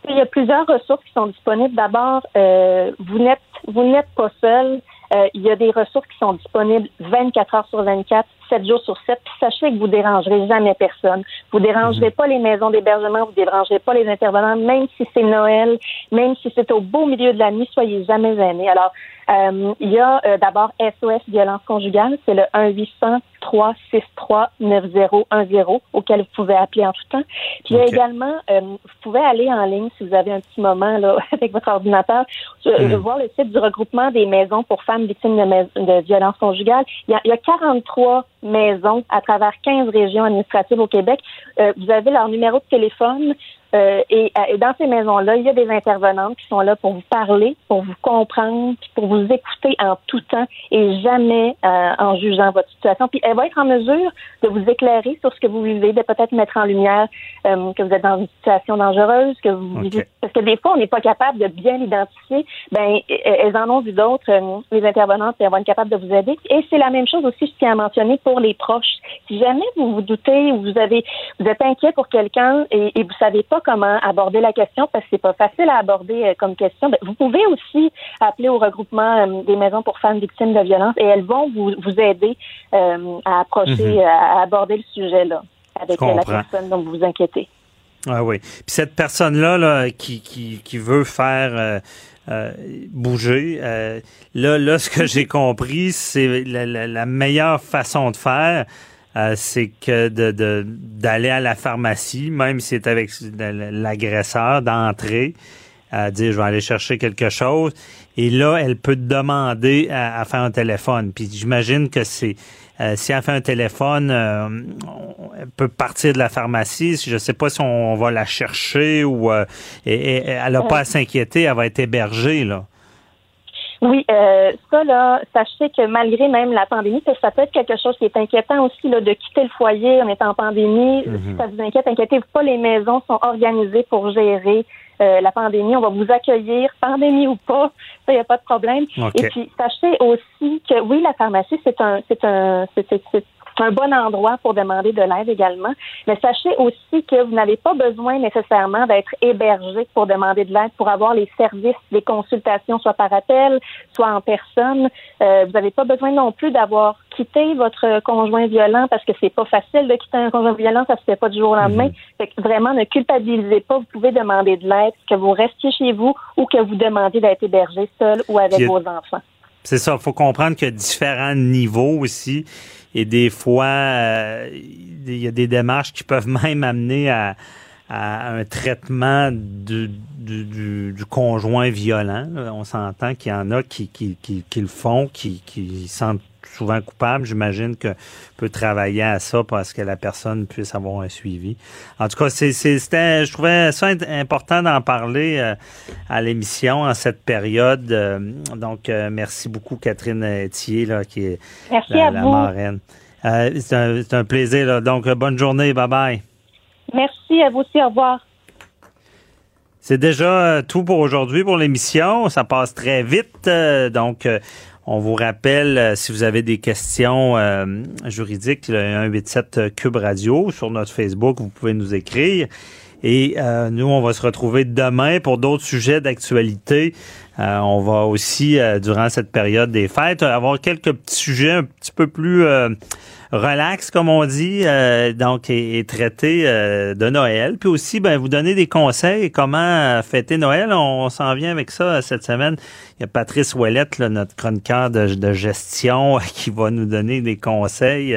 Il y a plusieurs ressources qui sont disponibles. D'abord euh, vous n'êtes vous n'êtes pas seul. Euh, il y a des ressources qui sont disponibles 24 heures sur 24 7 jours sur 7. Puis sachez que vous dérangerez jamais personne. Vous dérangerez mhm. pas les maisons d'hébergement, vous dérangerez pas les intervenants, même si c'est Noël, même si c'est au beau milieu de la nuit, soyez jamais gênés. Alors, euh, il y a euh, d'abord SOS violence conjugale, c'est le 1 800 363 9010 auquel vous pouvez appeler en tout temps. Puis il y a également, euh, vous pouvez aller en ligne si vous avez un petit moment là (laughs) avec votre ordinateur, mhm. voir le site du regroupement des maisons pour femmes victimes de, de violences conjugales. Il y, a, il y a 43 maisons à travers 15 régions administratives au Québec. Euh, vous avez leur numéro de téléphone. Euh, et, et, dans ces maisons-là, il y a des intervenantes qui sont là pour vous parler, pour vous comprendre, pour vous écouter en tout temps et jamais euh, en jugeant votre situation. Puis elle va être en mesure de vous éclairer sur ce que vous vivez, de peut-être mettre en lumière euh, que vous êtes dans une situation dangereuse, que vous vivez. Parce que des fois, on n'est pas capable de bien l'identifier. Ben, elles en ont vu d'autres, les intervenantes, elles vont être capables de vous aider. Et c'est la même chose aussi, je tiens à mentionner, pour les proches. Si jamais vous vous doutez ou vous avez, vous êtes inquiet pour quelqu'un et, et vous savez pas comment aborder la question parce que c'est pas facile à aborder euh, comme question. Ben, vous pouvez aussi appeler au regroupement euh, des maisons pour femmes victimes de violences et elles vont vous, vous aider euh, à approcher, mhm. à aborder le sujet là avec la personne dont vous vous inquiétez. Ah oui. Puis cette personne-là là, qui, qui, qui veut faire bouger, là, là, ce que j'ai compris, c'est la, la, meilleure façon de faire, euh, c'est que de d'aller à la pharmacie, même si c'est avec l'agresseur, d'entrer, à dire je vais aller chercher quelque chose. Et là, elle peut demander à, faire un téléphone. Puis j'imagine que c'est euh, si elle fait un téléphone, euh, elle peut partir de la pharmacie. Je ne sais pas si on, va la chercher ou et, elle n'a pas à s'inquiéter, elle va être hébergée là. Oui, euh, ça, là, sachez que malgré même la pandémie, ça, peut être quelque chose qui est inquiétant aussi, là, de quitter le foyer en étant en pandémie. Mhm. Si ça vous inquiète, inquiétez-vous pas, les maisons sont organisées pour gérer euh, la pandémie. On va vous accueillir, pandémie ou pas, ça, il n'y a pas de problème. Et puis, sachez aussi que oui, la pharmacie, c'est un, c'est un, c'est, c'est un bon endroit pour demander de l'aide également. Mais sachez aussi que vous n'avez pas besoin nécessairement d'être hébergé pour demander de l'aide, pour avoir les services, les consultations, soit par appel, soit en personne. Euh, vous n'avez pas besoin non plus d'avoir quitté votre conjoint violent parce que c'est pas facile de quitter un conjoint violent, ça se fait pas du jour au lendemain. Mm-hmm. Fait que vraiment, ne culpabilisez pas. Vous pouvez demander de l'aide, que vous restiez chez vous ou que vous demandiez d'être hébergé seul ou avec vos enfants. C'est ça, il faut comprendre qu'il y a différents niveaux aussi. Et des fois, euh, il y a des démarches qui peuvent (laughs) même amener à, un traitement du, conjoint violent. On s'entend qu'il y en a qui, le font, qui, qui sentent souvent coupable, j'imagine que peut travailler à ça parce que la personne puisse avoir un suivi. En tout cas, c'est, c'était, je trouvais ça important d'en parler euh, à l'émission en cette période. Euh, donc, euh, merci beaucoup Catherine Thier, là, qui est la, marraine. c'est, un, c'est un plaisir. Là. Donc, bonne journée. Bye bye. Merci à vous aussi. Au revoir. C'est déjà tout pour aujourd'hui pour l'émission. Ça passe très vite. Donc, on vous rappelle, euh, si vous avez des questions euh, juridiques, le 187 Cube Radio sur notre Facebook, vous pouvez nous écrire. Et euh, nous, on va se retrouver demain pour d'autres sujets d'actualité. Euh, on va aussi, durant cette période des fêtes, avoir quelques petits sujets un petit peu plus relax, comme on dit, euh, donc et, traiter euh, de Noël. Puis aussi, ben, vous donner des conseils comment euh, fêter Noël. On, s'en vient avec ça cette semaine. Il y a Patrice Ouellette, notre chroniqueur de, gestion, (laughs) qui va nous donner des conseils.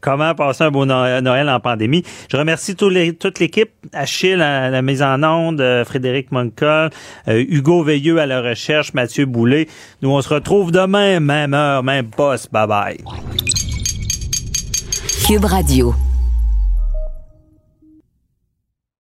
comment passer un beau Noël en pandémie. Je remercie les, toute l'équipe. Achille à la mise en onde, Frédéric Moncol, Hugo Veilleux à la recherche, Mathieu Boulet. Nous, on se retrouve demain, même heure, même poste. Bye bye. Cube Radio.